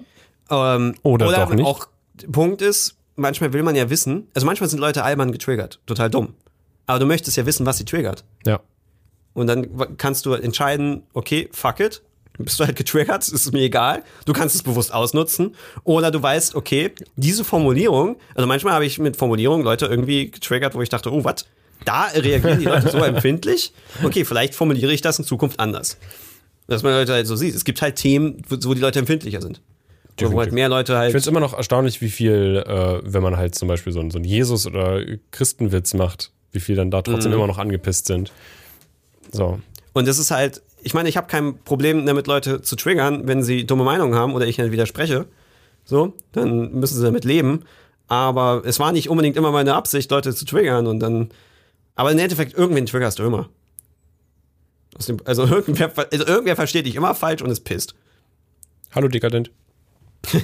Ähm, Oder doch nicht. auch Punkt ist, manchmal will man ja wissen, also manchmal sind Leute albern getriggert, total dumm. Aber du möchtest ja wissen, was sie triggert. Ja. Und dann kannst du entscheiden, okay, fuck it, bist du halt getriggert, ist mir egal. Du kannst es bewusst ausnutzen. Oder du weißt, okay, diese Formulierung, also manchmal habe ich mit Formulierungen Leute irgendwie getriggert, wo ich dachte, oh, was? Da reagieren die Leute so empfindlich? Okay, vielleicht formuliere ich das in Zukunft anders. Dass man Leute halt so sieht. Es gibt halt Themen, wo die Leute empfindlicher sind. Wo halt Definitiv. mehr Leute Ich halt. finde es immer noch erstaunlich, wie viel, äh, wenn man halt zum Beispiel so, einen- so einen Jesus- oder Christenwitz macht, wie viel dann da Mhm. trotzdem immer noch angepisst sind. So. Und das ist halt, ich meine, ich habe kein Problem damit, Leute zu triggern, wenn sie dumme Meinungen haben oder ich ihnen widerspreche. So, dann müssen sie damit leben. Aber es war nicht unbedingt immer meine Absicht, Leute zu triggern und dann. Aber im Endeffekt, irgendwen triggerst du immer. Dem, also, irgendwer, also irgendwer versteht dich immer falsch und ist pisst. Hallo Dekadent.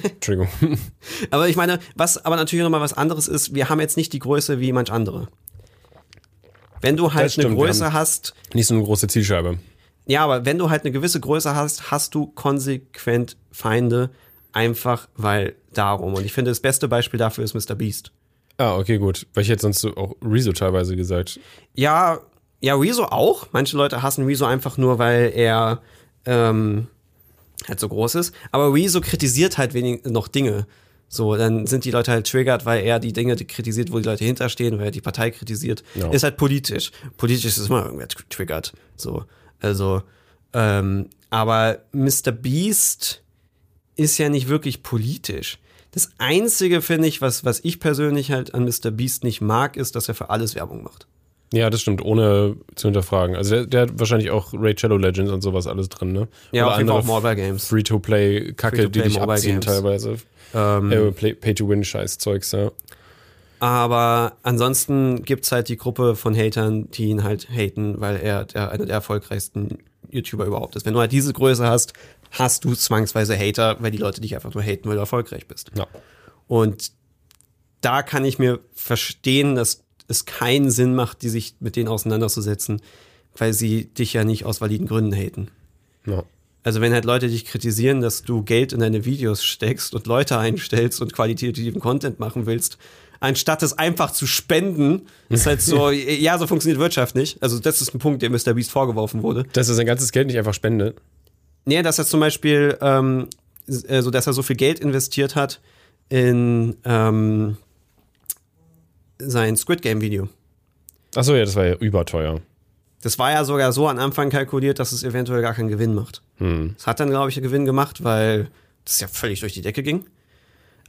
Entschuldigung. Aber ich meine, was aber natürlich nochmal was anderes ist, wir haben jetzt nicht die Größe wie manch andere. Wenn du halt stimmt, eine Größe hast, Nicht so eine große Zielscheibe. ja, aber wenn du halt eine gewisse Größe hast, hast du konsequent Feinde, einfach weil darum. Und ich finde, das beste Beispiel dafür ist Mr. Beast. Ah, okay, gut. Weil ich hätte sonst so auch Rezo teilweise gesagt. Ja, ja, Rezo auch. Manche Leute hassen Rezo einfach nur, weil er ähm, halt so groß ist. Aber Rezo kritisiert halt wenig noch Dinge. So, dann sind die Leute halt triggert, weil er die Dinge kritisiert, wo die Leute hinterstehen, weil er die Partei kritisiert. Ja. Ist halt politisch. Politisch ist immer irgendwer tr- triggert. So, also, ähm, aber Mr. Beast ist ja nicht wirklich politisch. Das Einzige, finde ich, was, was ich persönlich halt an Mr. Beast nicht mag, ist, dass er für alles Werbung macht. Ja, das stimmt, ohne zu hinterfragen. Also der, der hat wahrscheinlich auch Raid Shadow Legends und sowas alles drin, ne? Ja, Oder auf jeden Fall auch Mobile Games. Free-to-Play-Kacke, die Free-to-play dich abziehen Games. teilweise. Ähm, Äh, Pay-to-Win-Scheiß-Zeugs, ja. Aber ansonsten gibt's halt die Gruppe von Hatern, die ihn halt haten, weil er der, einer der erfolgreichsten YouTuber überhaupt ist. Wenn du halt diese Größe hast, hast du zwangsweise Hater, weil die Leute dich einfach nur haten, weil du erfolgreich bist. ja. Und da kann ich mir verstehen, dass es keinen Sinn macht, die sich mit denen auseinanderzusetzen, weil sie dich ja nicht aus validen Gründen haten. ja. Also wenn halt Leute dich kritisieren, dass du Geld in deine Videos steckst und Leute einstellst und qualitativen Content machen willst, anstatt es einfach zu spenden, ist halt so, ja, so funktioniert Wirtschaft nicht. Also das ist ein Punkt, der Mr. Beast vorgeworfen wurde. Dass er sein ganzes Geld nicht einfach spendet. Nee, dass er zum Beispiel, ähm, äh, so dass er so viel Geld investiert hat in ähm, sein Squid Game Video. Achso, ja, das war ja überteuer. Das war ja sogar so am Anfang kalkuliert, dass es eventuell gar keinen Gewinn macht. Es hat dann, glaube ich, einen Gewinn gemacht, weil das ja völlig durch die Decke ging.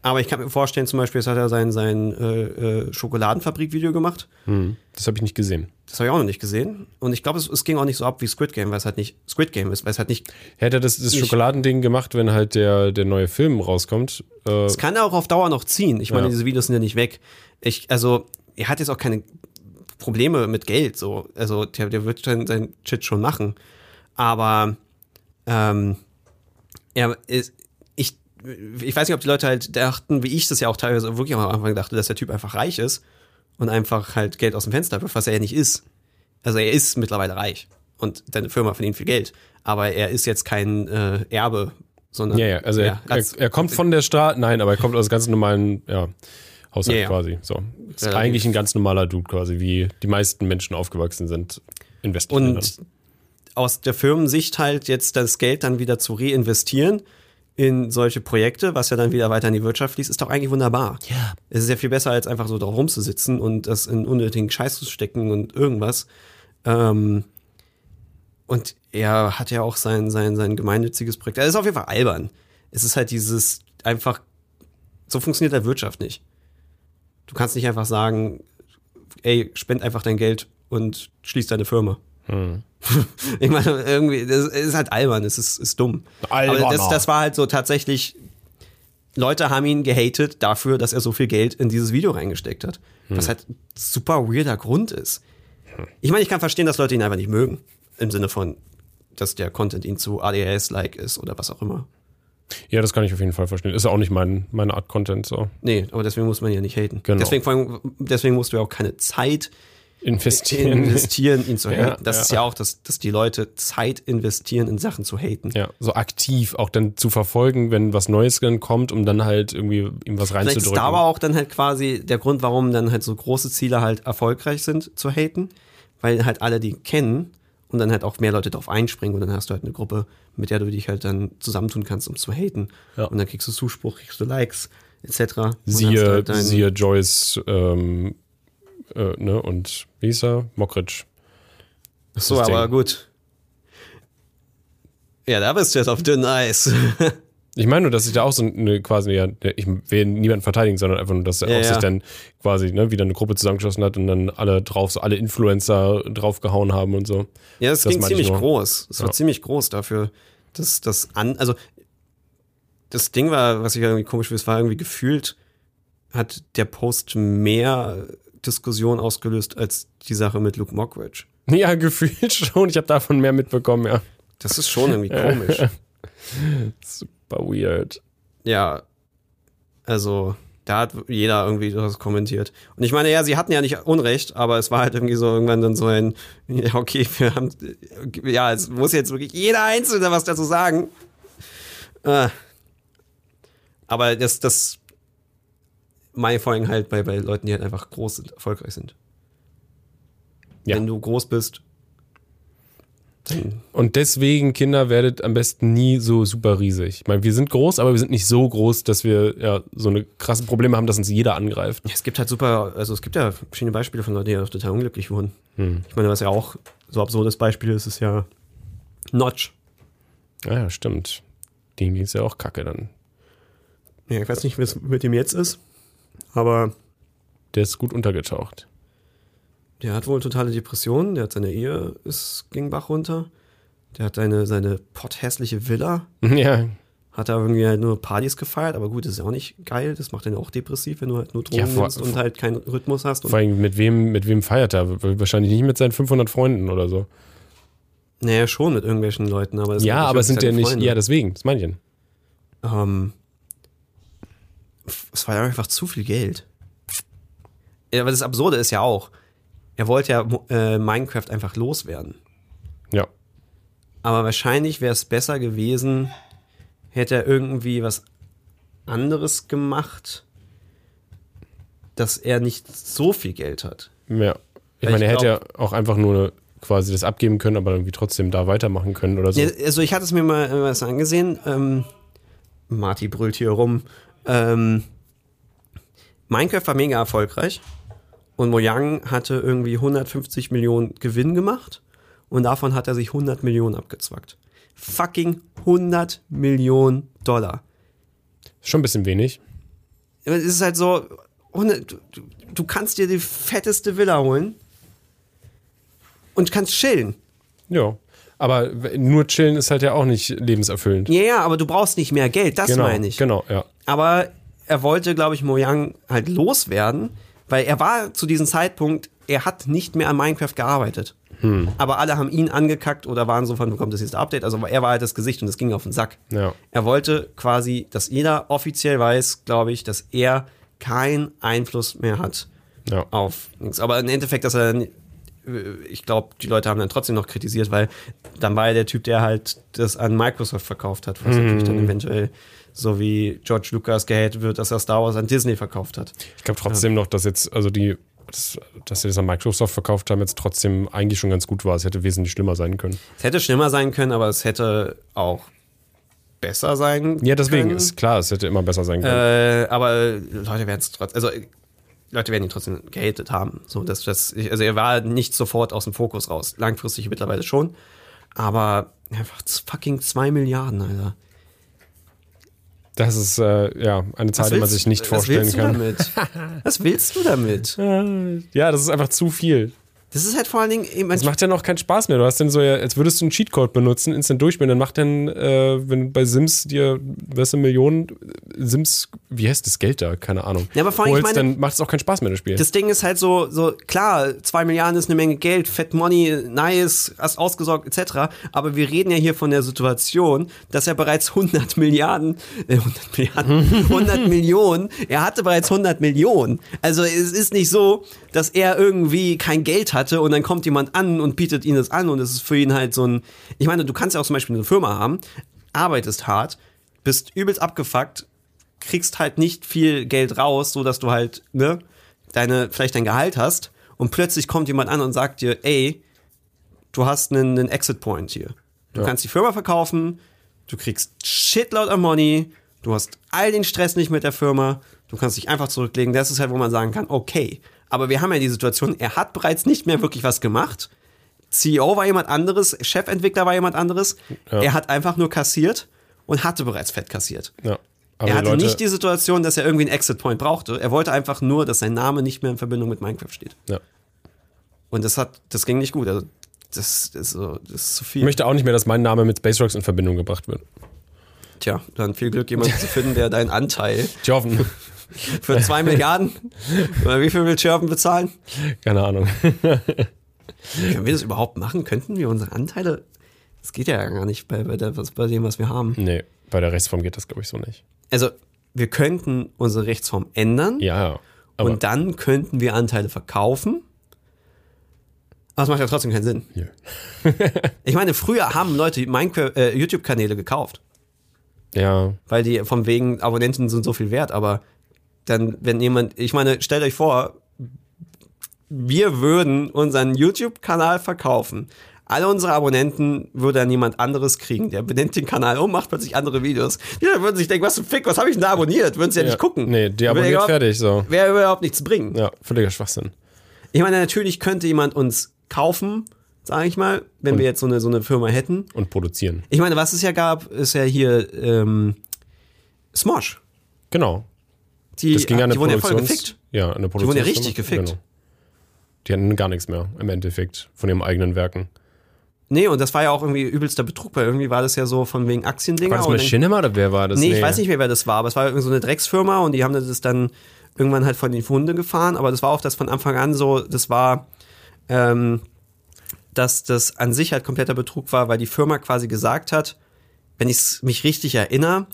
Aber ich kann mir vorstellen, zum Beispiel, jetzt hat er sein, sein äh, äh, Schokoladenfabrik-Video gemacht. Hm. Das habe ich nicht gesehen. Das habe ich auch noch nicht gesehen. Und ich glaube, es, es ging auch nicht so ab wie Squid Game, weil es halt nicht Squid Game ist, weil es halt nicht. Hätte er das, das. Schokoladending gemacht, wenn halt der, der neue Film rauskommt? Äh, Es kann er auch auf Dauer noch ziehen. Ich meine, Ja. diese Videos sind ja nicht weg. Ich, also, er hat jetzt auch keine Probleme mit Geld, so. Also, der, der wird sein, sein Shit schon machen. Aber, ähm, er ist, ich, ich weiß nicht, ob die Leute halt dachten, wie ich das ja auch teilweise wirklich am Anfang dachte, dass der Typ einfach reich ist und einfach halt Geld aus dem Fenster wirft, was er ja nicht ist. Also, er ist mittlerweile reich und seine Firma verdient viel Geld. Aber er ist jetzt kein äh, Erbe, sondern. ja, ja, also er, er, als- er kommt von der Straße, nein, aber er kommt aus ganz normalen, ja, Haushalt Ja, ja. quasi. So. Ist Relativ. eigentlich ein ganz normaler Dude quasi, wie die meisten Menschen aufgewachsen sind. Investieren. Und aus der Firmensicht halt jetzt das Geld dann wieder zu reinvestieren in solche Projekte, was ja dann wieder weiter in die Wirtschaft fließt, ist doch eigentlich wunderbar. Ja. Es ist ja viel besser, als einfach so drauf rumzusitzen und das in unnötigen Scheiß zu stecken und irgendwas. Ähm, und er hat ja auch sein, sein, sein gemeinnütziges Projekt. Er ist auf jeden Fall albern. Es ist halt dieses einfach, so funktioniert halt Wirtschaft nicht. Du kannst nicht einfach sagen, ey, spend einfach dein Geld und schließ deine Firma. Hm. Ich meine, irgendwie, das ist halt albern, es ist, ist dumm. Alberner. Aber das, das war halt so tatsächlich, Leute haben ihn gehatet dafür, dass er so viel Geld in dieses Video reingesteckt hat. Was halt ein super weirder Grund ist. Ich meine, ich kann verstehen, dass Leute ihn einfach nicht mögen. Im Sinne von, dass der Content ihnen zu ADHS-like ist oder was auch immer. Ja, das kann ich auf jeden Fall verstehen. Ist ja auch nicht mein, meine Art Content so. Nee, aber deswegen muss man ihn ja nicht haten. Genau. Deswegen, deswegen musst du ja auch keine Zeit Investieren. investieren, ihn zu Ja, haten. Das ja. ist ja auch, dass, dass die Leute Zeit investieren, in Sachen zu haten. Ja, so aktiv auch dann zu verfolgen, wenn was Neues dann kommt, um dann halt irgendwie ihm was Vielleicht ist reinzudrücken. da aber auch dann halt quasi der Grund, warum dann halt so große Ziele halt erfolgreich sind zu haten, weil halt alle die kennen und dann halt auch mehr Leute darauf einspringen und dann hast du halt eine Gruppe, mit der du dich halt dann zusammentun kannst, um zu haten. Ja. Und dann kriegst du Zuspruch, kriegst du Likes, etc. Siehe, halt siehe Joyce ähm, äh, ne, und wie hieß er? Mockridge. so, aber Ding. gut. Ja, da bist du jetzt auf dünnem Eis. Ich meine nur, dass sich da auch so eine quasi, ja, ich will niemanden verteidigen, sondern einfach nur, dass er Ja, auch ja. sich dann quasi ne, wieder eine Gruppe zusammengeschlossen hat und dann alle drauf, so alle Influencer draufgehauen haben und so. Ja, es ging ziemlich groß. Es war Ja. ziemlich groß dafür, dass das an, also das Ding war, was ich irgendwie komisch finde, es war irgendwie gefühlt, hat der Post mehr Diskussion ausgelöst als die Sache mit Luke Mockridge. Ja, gefühlt schon. Ich habe davon mehr mitbekommen, ja. Das ist schon irgendwie komisch. Super weird. ja, also Da hat jeder irgendwie das kommentiert. Und ich meine, ja, sie hatten ja nicht Unrecht, aber es war halt irgendwie so irgendwann dann so ein, ja, okay, wir haben, ja, es muss jetzt wirklich jeder Einzelne was dazu sagen. Äh. Aber das, das, allem halt bei, bei Leuten, die halt einfach groß sind, erfolgreich sind. Ja. Wenn du groß bist, Und deswegen, Kinder, werdet am besten nie so super riesig. Ich meine, wir sind groß, aber wir sind nicht so groß, dass wir ja so eine krasse Probleme haben, dass uns jeder angreift. Ja, es gibt halt super, also es gibt ja verschiedene Beispiele von Leuten, die ja total unglücklich wurden. Hm. Ich meine, was ja auch so absurdes Beispiel ist, ist ja Notch. Ah Ja, stimmt. Denen ging es ja auch kacke dann. Ja, ich weiß nicht, wie es mit ihm jetzt ist, aber Der ist gut untergetaucht. der hat wohl totale Depressionen, der hat seine Ehe, ist ging Bach runter. Der hat seine, seine potthässliche Villa, Ja, hat da irgendwie halt nur Partys gefeiert, aber gut, das ist ja auch nicht geil, das macht den auch depressiv, wenn du halt nur Drogen Ja, vor- nimmst und halt keinen Rhythmus hast. Vor allem mit wem, mit wem feiert er? Wahrscheinlich nicht mit seinen 500 Freunden oder so. naja, schon mit irgendwelchen Leuten, aber ja, aber es sind ja nicht, Freunde. ja, deswegen, das meine ich. Ähm, es war ja einfach zu viel Geld. Ja, aber das Absurde ist ja auch, er wollte ja äh, Minecraft einfach loswerden. Ja. Aber wahrscheinlich wäre es besser gewesen, hätte er irgendwie was anderes gemacht, dass er nicht so viel Geld hat. Ja. Ich Weil meine, er hätte ja auch einfach nur quasi das abgeben können, aber irgendwie trotzdem da weitermachen können oder so. Ja, also ich hatte es mir mal äh, was angesehen. Ähm, Marty brüllt hier rum. Ähm, Minecraft war mega erfolgreich und Mojang hatte irgendwie 150 Millionen Gewinn gemacht und davon hat er sich 100 Millionen abgezwackt. Fucking 100 Millionen Dollar. Schon ein bisschen wenig. Es ist halt so, 100, du, du- du kannst dir die fetteste Villa holen und kannst chillen. Ja. Aber nur chillen ist halt ja auch nicht lebenserfüllend. Ja, ja, aber du brauchst nicht mehr Geld, das genau, meine ich. Genau, ja. Aber er wollte, glaube ich, Mojang halt loswerden, weil er war zu diesem Zeitpunkt, er hat nicht mehr an Minecraft gearbeitet. Hm. Aber alle haben ihn angekackt oder waren so von, bekommt das jetzt Update. Also er war halt das Gesicht und es ging auf den Sack. Ja. Er wollte quasi, dass jeder offiziell weiß, glaube ich, dass er keinen Einfluss mehr hat Ja. auf nichts. Aber im Endeffekt, dass er, ich glaube, die Leute haben dann trotzdem noch kritisiert, weil dann war er der Typ, der halt das an Microsoft verkauft hat, was natürlich dann eventuell so wie George Lucas gehatet wird, dass er Star Wars an Disney verkauft hat. Ich glaube trotzdem noch, dass jetzt, also die, das, dass sie das an Microsoft verkauft haben, jetzt trotzdem eigentlich schon ganz gut war. Es hätte wesentlich schlimmer sein können. Es hätte schlimmer sein können, aber es hätte auch besser sein Ja, deswegen können. ist klar, es hätte immer besser sein können. Äh, aber Leute werden es trotzdem, also Leute werden ihn trotzdem gehatet haben. So, dass das, also er war nicht sofort aus dem Fokus raus. Langfristig mittlerweile schon. Aber einfach fucking zwei Milliarden, Alter. Das ist äh, ja eine Zahl, die man sich nicht vorstellen was willst kann. Du damit? was willst du damit? Ja, das ist einfach zu viel. Das ist halt vor allen Dingen eben Das macht ja noch keinen Spaß mehr. Du hast dann so, ja, als würdest du einen Cheatcode benutzen, instant durchspielen, dann macht dann, äh, wenn bei Sims dir, weißt du, Millionen Sims, wie heißt das Geld da? Keine Ahnung. Ja, aber vor allem, ich holst, meine- dann macht es auch keinen Spaß mehr, das Spiel. Das Ding ist halt so, so klar, zwei Milliarden ist eine Menge Geld, Fat Money, nice, hast ausgesorgt, etc. Aber wir reden ja hier von der Situation, dass er bereits 100 Milliarden, äh, 100 Milliarden, 100 Millionen, er hatte bereits 100 Millionen. Also es ist nicht so, dass er irgendwie kein Geld hatte und dann kommt jemand an und bietet ihm das an und es ist für ihn halt so ein, ich meine, du kannst ja auch zum Beispiel eine Firma haben, arbeitest hart, bist übelst abgefuckt, kriegst halt nicht viel Geld raus, so dass du halt, ne, deine, vielleicht dein Gehalt hast und plötzlich kommt jemand an und sagt dir, ey, du hast einen, einen Exit Point hier. Du Ja. kannst die Firma verkaufen, du kriegst shitload of money, du hast all den Stress nicht mit der Firma, du kannst dich einfach zurücklegen. Das ist halt, wo man sagen kann, okay. Aber wir haben ja die Situation, er hat bereits nicht mehr wirklich was gemacht. CEO war jemand anderes, Chefentwickler war jemand anderes. Ja. Er hat einfach nur kassiert und hatte bereits fett kassiert. ja. Er hatte Leute, nicht die Situation, dass er irgendwie einen Exit Point brauchte. Er wollte einfach nur, dass sein Name nicht mehr in Verbindung mit Minecraft steht. ja. Und das hat, das ging nicht gut. Also das, das, das ist zu Ich viel. möchte auch nicht mehr, dass mein Name mit Space Rocks in Verbindung gebracht wird. Tja, dann viel Glück, jemanden zu finden, der deinen Anteil Ich hoffe, für zwei Milliarden oder wie viel will Scherben bezahlen? keine Ahnung. Können wir das überhaupt machen? Könnten wir unsere Anteile? Das geht ja gar nicht bei, bei, der, bei dem, was wir haben. Nee, bei der Rechtsform geht das, glaube ich, so nicht. Also wir könnten unsere Rechtsform ändern Ja, aber und dann könnten wir Anteile verkaufen. Aber es macht ja trotzdem keinen Sinn. Ja. ich meine, früher haben Leute äh, YouTube-Kanäle gekauft, ja, weil die von wegen Abonnenten sind so viel wert. Aber dann, wenn jemand, ich meine, stellt euch vor, wir würden unseren YouTube-Kanal verkaufen. Alle unsere Abonnenten würde dann jemand anderes kriegen. Der benennt den Kanal um, macht plötzlich andere Videos. Die würden sich denken, was für ein Fick, was habe ich denn da abonniert? Würden sie ja, ja. nicht gucken. Nee, die abonniert fertig, so. Wäre überhaupt nichts bringen. Ja, völliger Schwachsinn. Ich meine, natürlich könnte jemand uns kaufen, sage ich mal, wenn wir jetzt so eine, so eine Firma hätten. Und produzieren. Ich meine, was es ja gab, ist ja hier ähm, Smosh. Genau. Die, Das ging an eine die wurden ja voll gefickt. Ja, eine wurden ja richtig gefickt. Genau. Die hatten gar nichts mehr im Endeffekt von ihren eigenen Werken. Nee, und das war ja auch irgendwie übelster Betrug, weil irgendwie war das ja so von wegen Aktiendinger. War das dann- Machinima oder wer war das? Nee, ich weiß nicht mehr, wer das war, aber es war irgendwie so eine Drecksfirma und die haben das dann irgendwann halt von den Hunde gefahren, aber das war auch das von Anfang an so, das war, ähm, dass das an sich halt kompletter Betrug war, weil die Firma quasi gesagt hat, wenn ich mich richtig erinnere,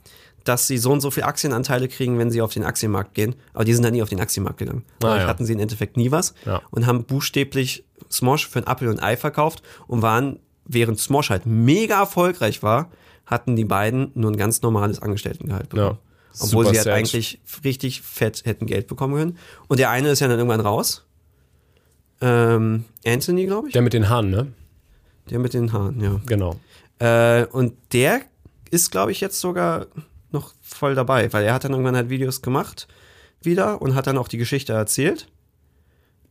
dass sie so und so viel Aktienanteile kriegen, wenn sie auf den Aktienmarkt gehen. Aber die sind dann nie auf den Aktienmarkt gegangen. Ah, Dadurch ja. hatten sie im Endeffekt nie was Ja. und haben buchstäblich Smosh für ein Apfel und ein Ei verkauft und waren, während Smosh halt mega erfolgreich war, hatten die beiden nur ein ganz normales Angestelltengehalt bekommen. Ja. Obwohl Super sie halt sad. eigentlich richtig fett hätten Geld bekommen können. Und der eine ist ja dann irgendwann raus. Ähm, Anthony, glaube ich. Der mit den Haaren, ne? Der mit den Haaren, ja. Genau. Äh, und der ist, glaube ich, jetzt sogar noch voll dabei, weil er hat dann irgendwann halt Videos gemacht wieder und hat dann auch die Geschichte erzählt.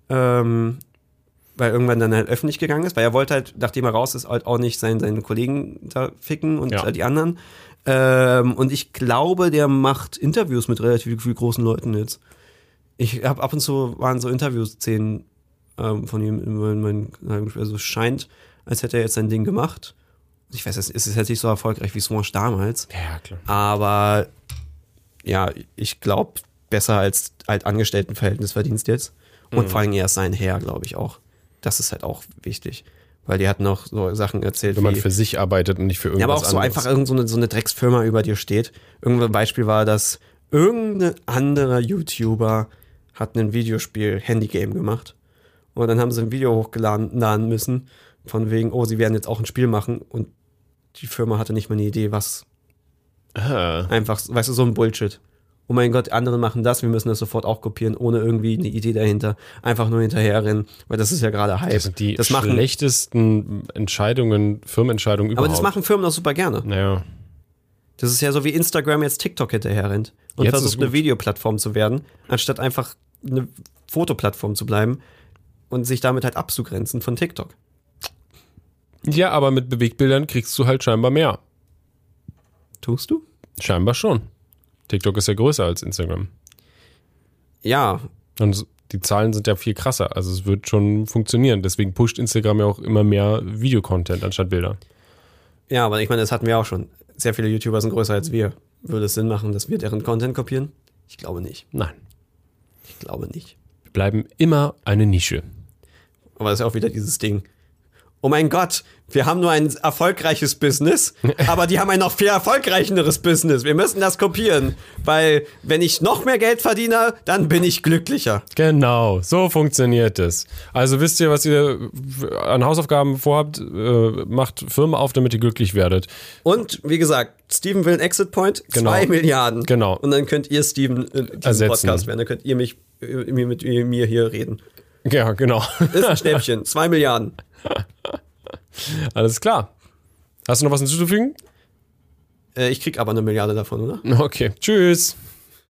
Ähm, weil irgendwann dann halt öffentlich gegangen ist, weil er wollte halt, nachdem er raus ist, halt auch nicht seinen, seinen Kollegen da ficken und Ja. äh, die anderen. Ähm, und ich glaube, der macht Interviews mit relativ viel großen Leuten jetzt. Ich habe ab und zu waren so Interviewszenen ähm, von ihm in meinen also scheint, als hätte er jetzt sein Ding gemacht. Ich weiß, es ist jetzt nicht so erfolgreich wie Smosh damals, Ja, klar. aber ja, ich glaube, besser als halt Angestelltenverhältnis verdienst jetzt. Und vor allem erst sein Herr, glaube ich auch. Das ist halt auch wichtig. Weil die hatten auch so Sachen erzählt, Wenn man wie, für sich arbeitet und nicht für irgendwas ja, aber auch so anderes. einfach irgend so eine, so eine Drecksfirma über dir steht. Irgendein Beispiel war, dass irgendein anderer YouTuber hat ein Videospiel, Handygame gemacht. Und dann haben sie ein Video hochgeladen laden müssen, von wegen, oh, sie werden jetzt auch ein Spiel machen. Und die Firma hatte nicht mal eine Idee, was. Ah, Einfach, weißt du, so ein Bullshit. Oh mein Gott, andere machen das, wir müssen das sofort auch kopieren, ohne irgendwie eine Idee dahinter. Einfach nur hinterherrennen, weil das ist ja gerade Hype. das sind die das machen, schlechtesten Entscheidungen, Firmenentscheidungen aber überhaupt. das machen Firmen auch super gerne. Naja. Das ist ja so wie Instagram jetzt TikTok hinterher rennt und Jetzt versucht eine Videoplattform zu werden, anstatt einfach eine Fotoplattform zu bleiben und sich damit halt abzugrenzen von TikTok. Ja, aber mit Bewegbildern kriegst du halt scheinbar mehr. Tust du? Scheinbar schon. TikTok ist ja größer als Instagram. Ja, Und die Zahlen sind ja viel krasser. Also es wird schon funktionieren. Deswegen pusht Instagram ja auch immer mehr Videocontent anstatt Bilder. ja, aber ich meine, das hatten wir auch schon. Sehr viele YouTuber sind größer als wir. Würde es Sinn machen, dass wir deren Content kopieren? Ich glaube nicht. Nein. Ich glaube nicht. Wir bleiben immer eine Nische. Aber das ist auch wieder dieses Ding. Oh mein Gott, wir haben nur ein erfolgreiches Business, aber die haben ein noch viel erfolgreicheres Business. Wir müssen das kopieren, weil wenn ich noch mehr Geld verdiene, dann bin ich glücklicher. Genau, so funktioniert es. Also wisst ihr, was ihr an Hausaufgaben vorhabt, äh, macht Firmen auf, damit ihr glücklich werdet. Und wie gesagt, Steven will einen Exit Point, Genau. zwei Milliarden. Genau. Und dann könnt ihr Steven diesem Ersetzen. Podcast werden. Dann könnt ihr mich äh, mit mir hier reden. Ja, genau. Ist ein Schnäppchen, zwei Milliarden. Alles klar. Hast du noch was hinzuzufügen? Äh, ich krieg aber eine Milliarde davon, oder? Okay. Tschüss.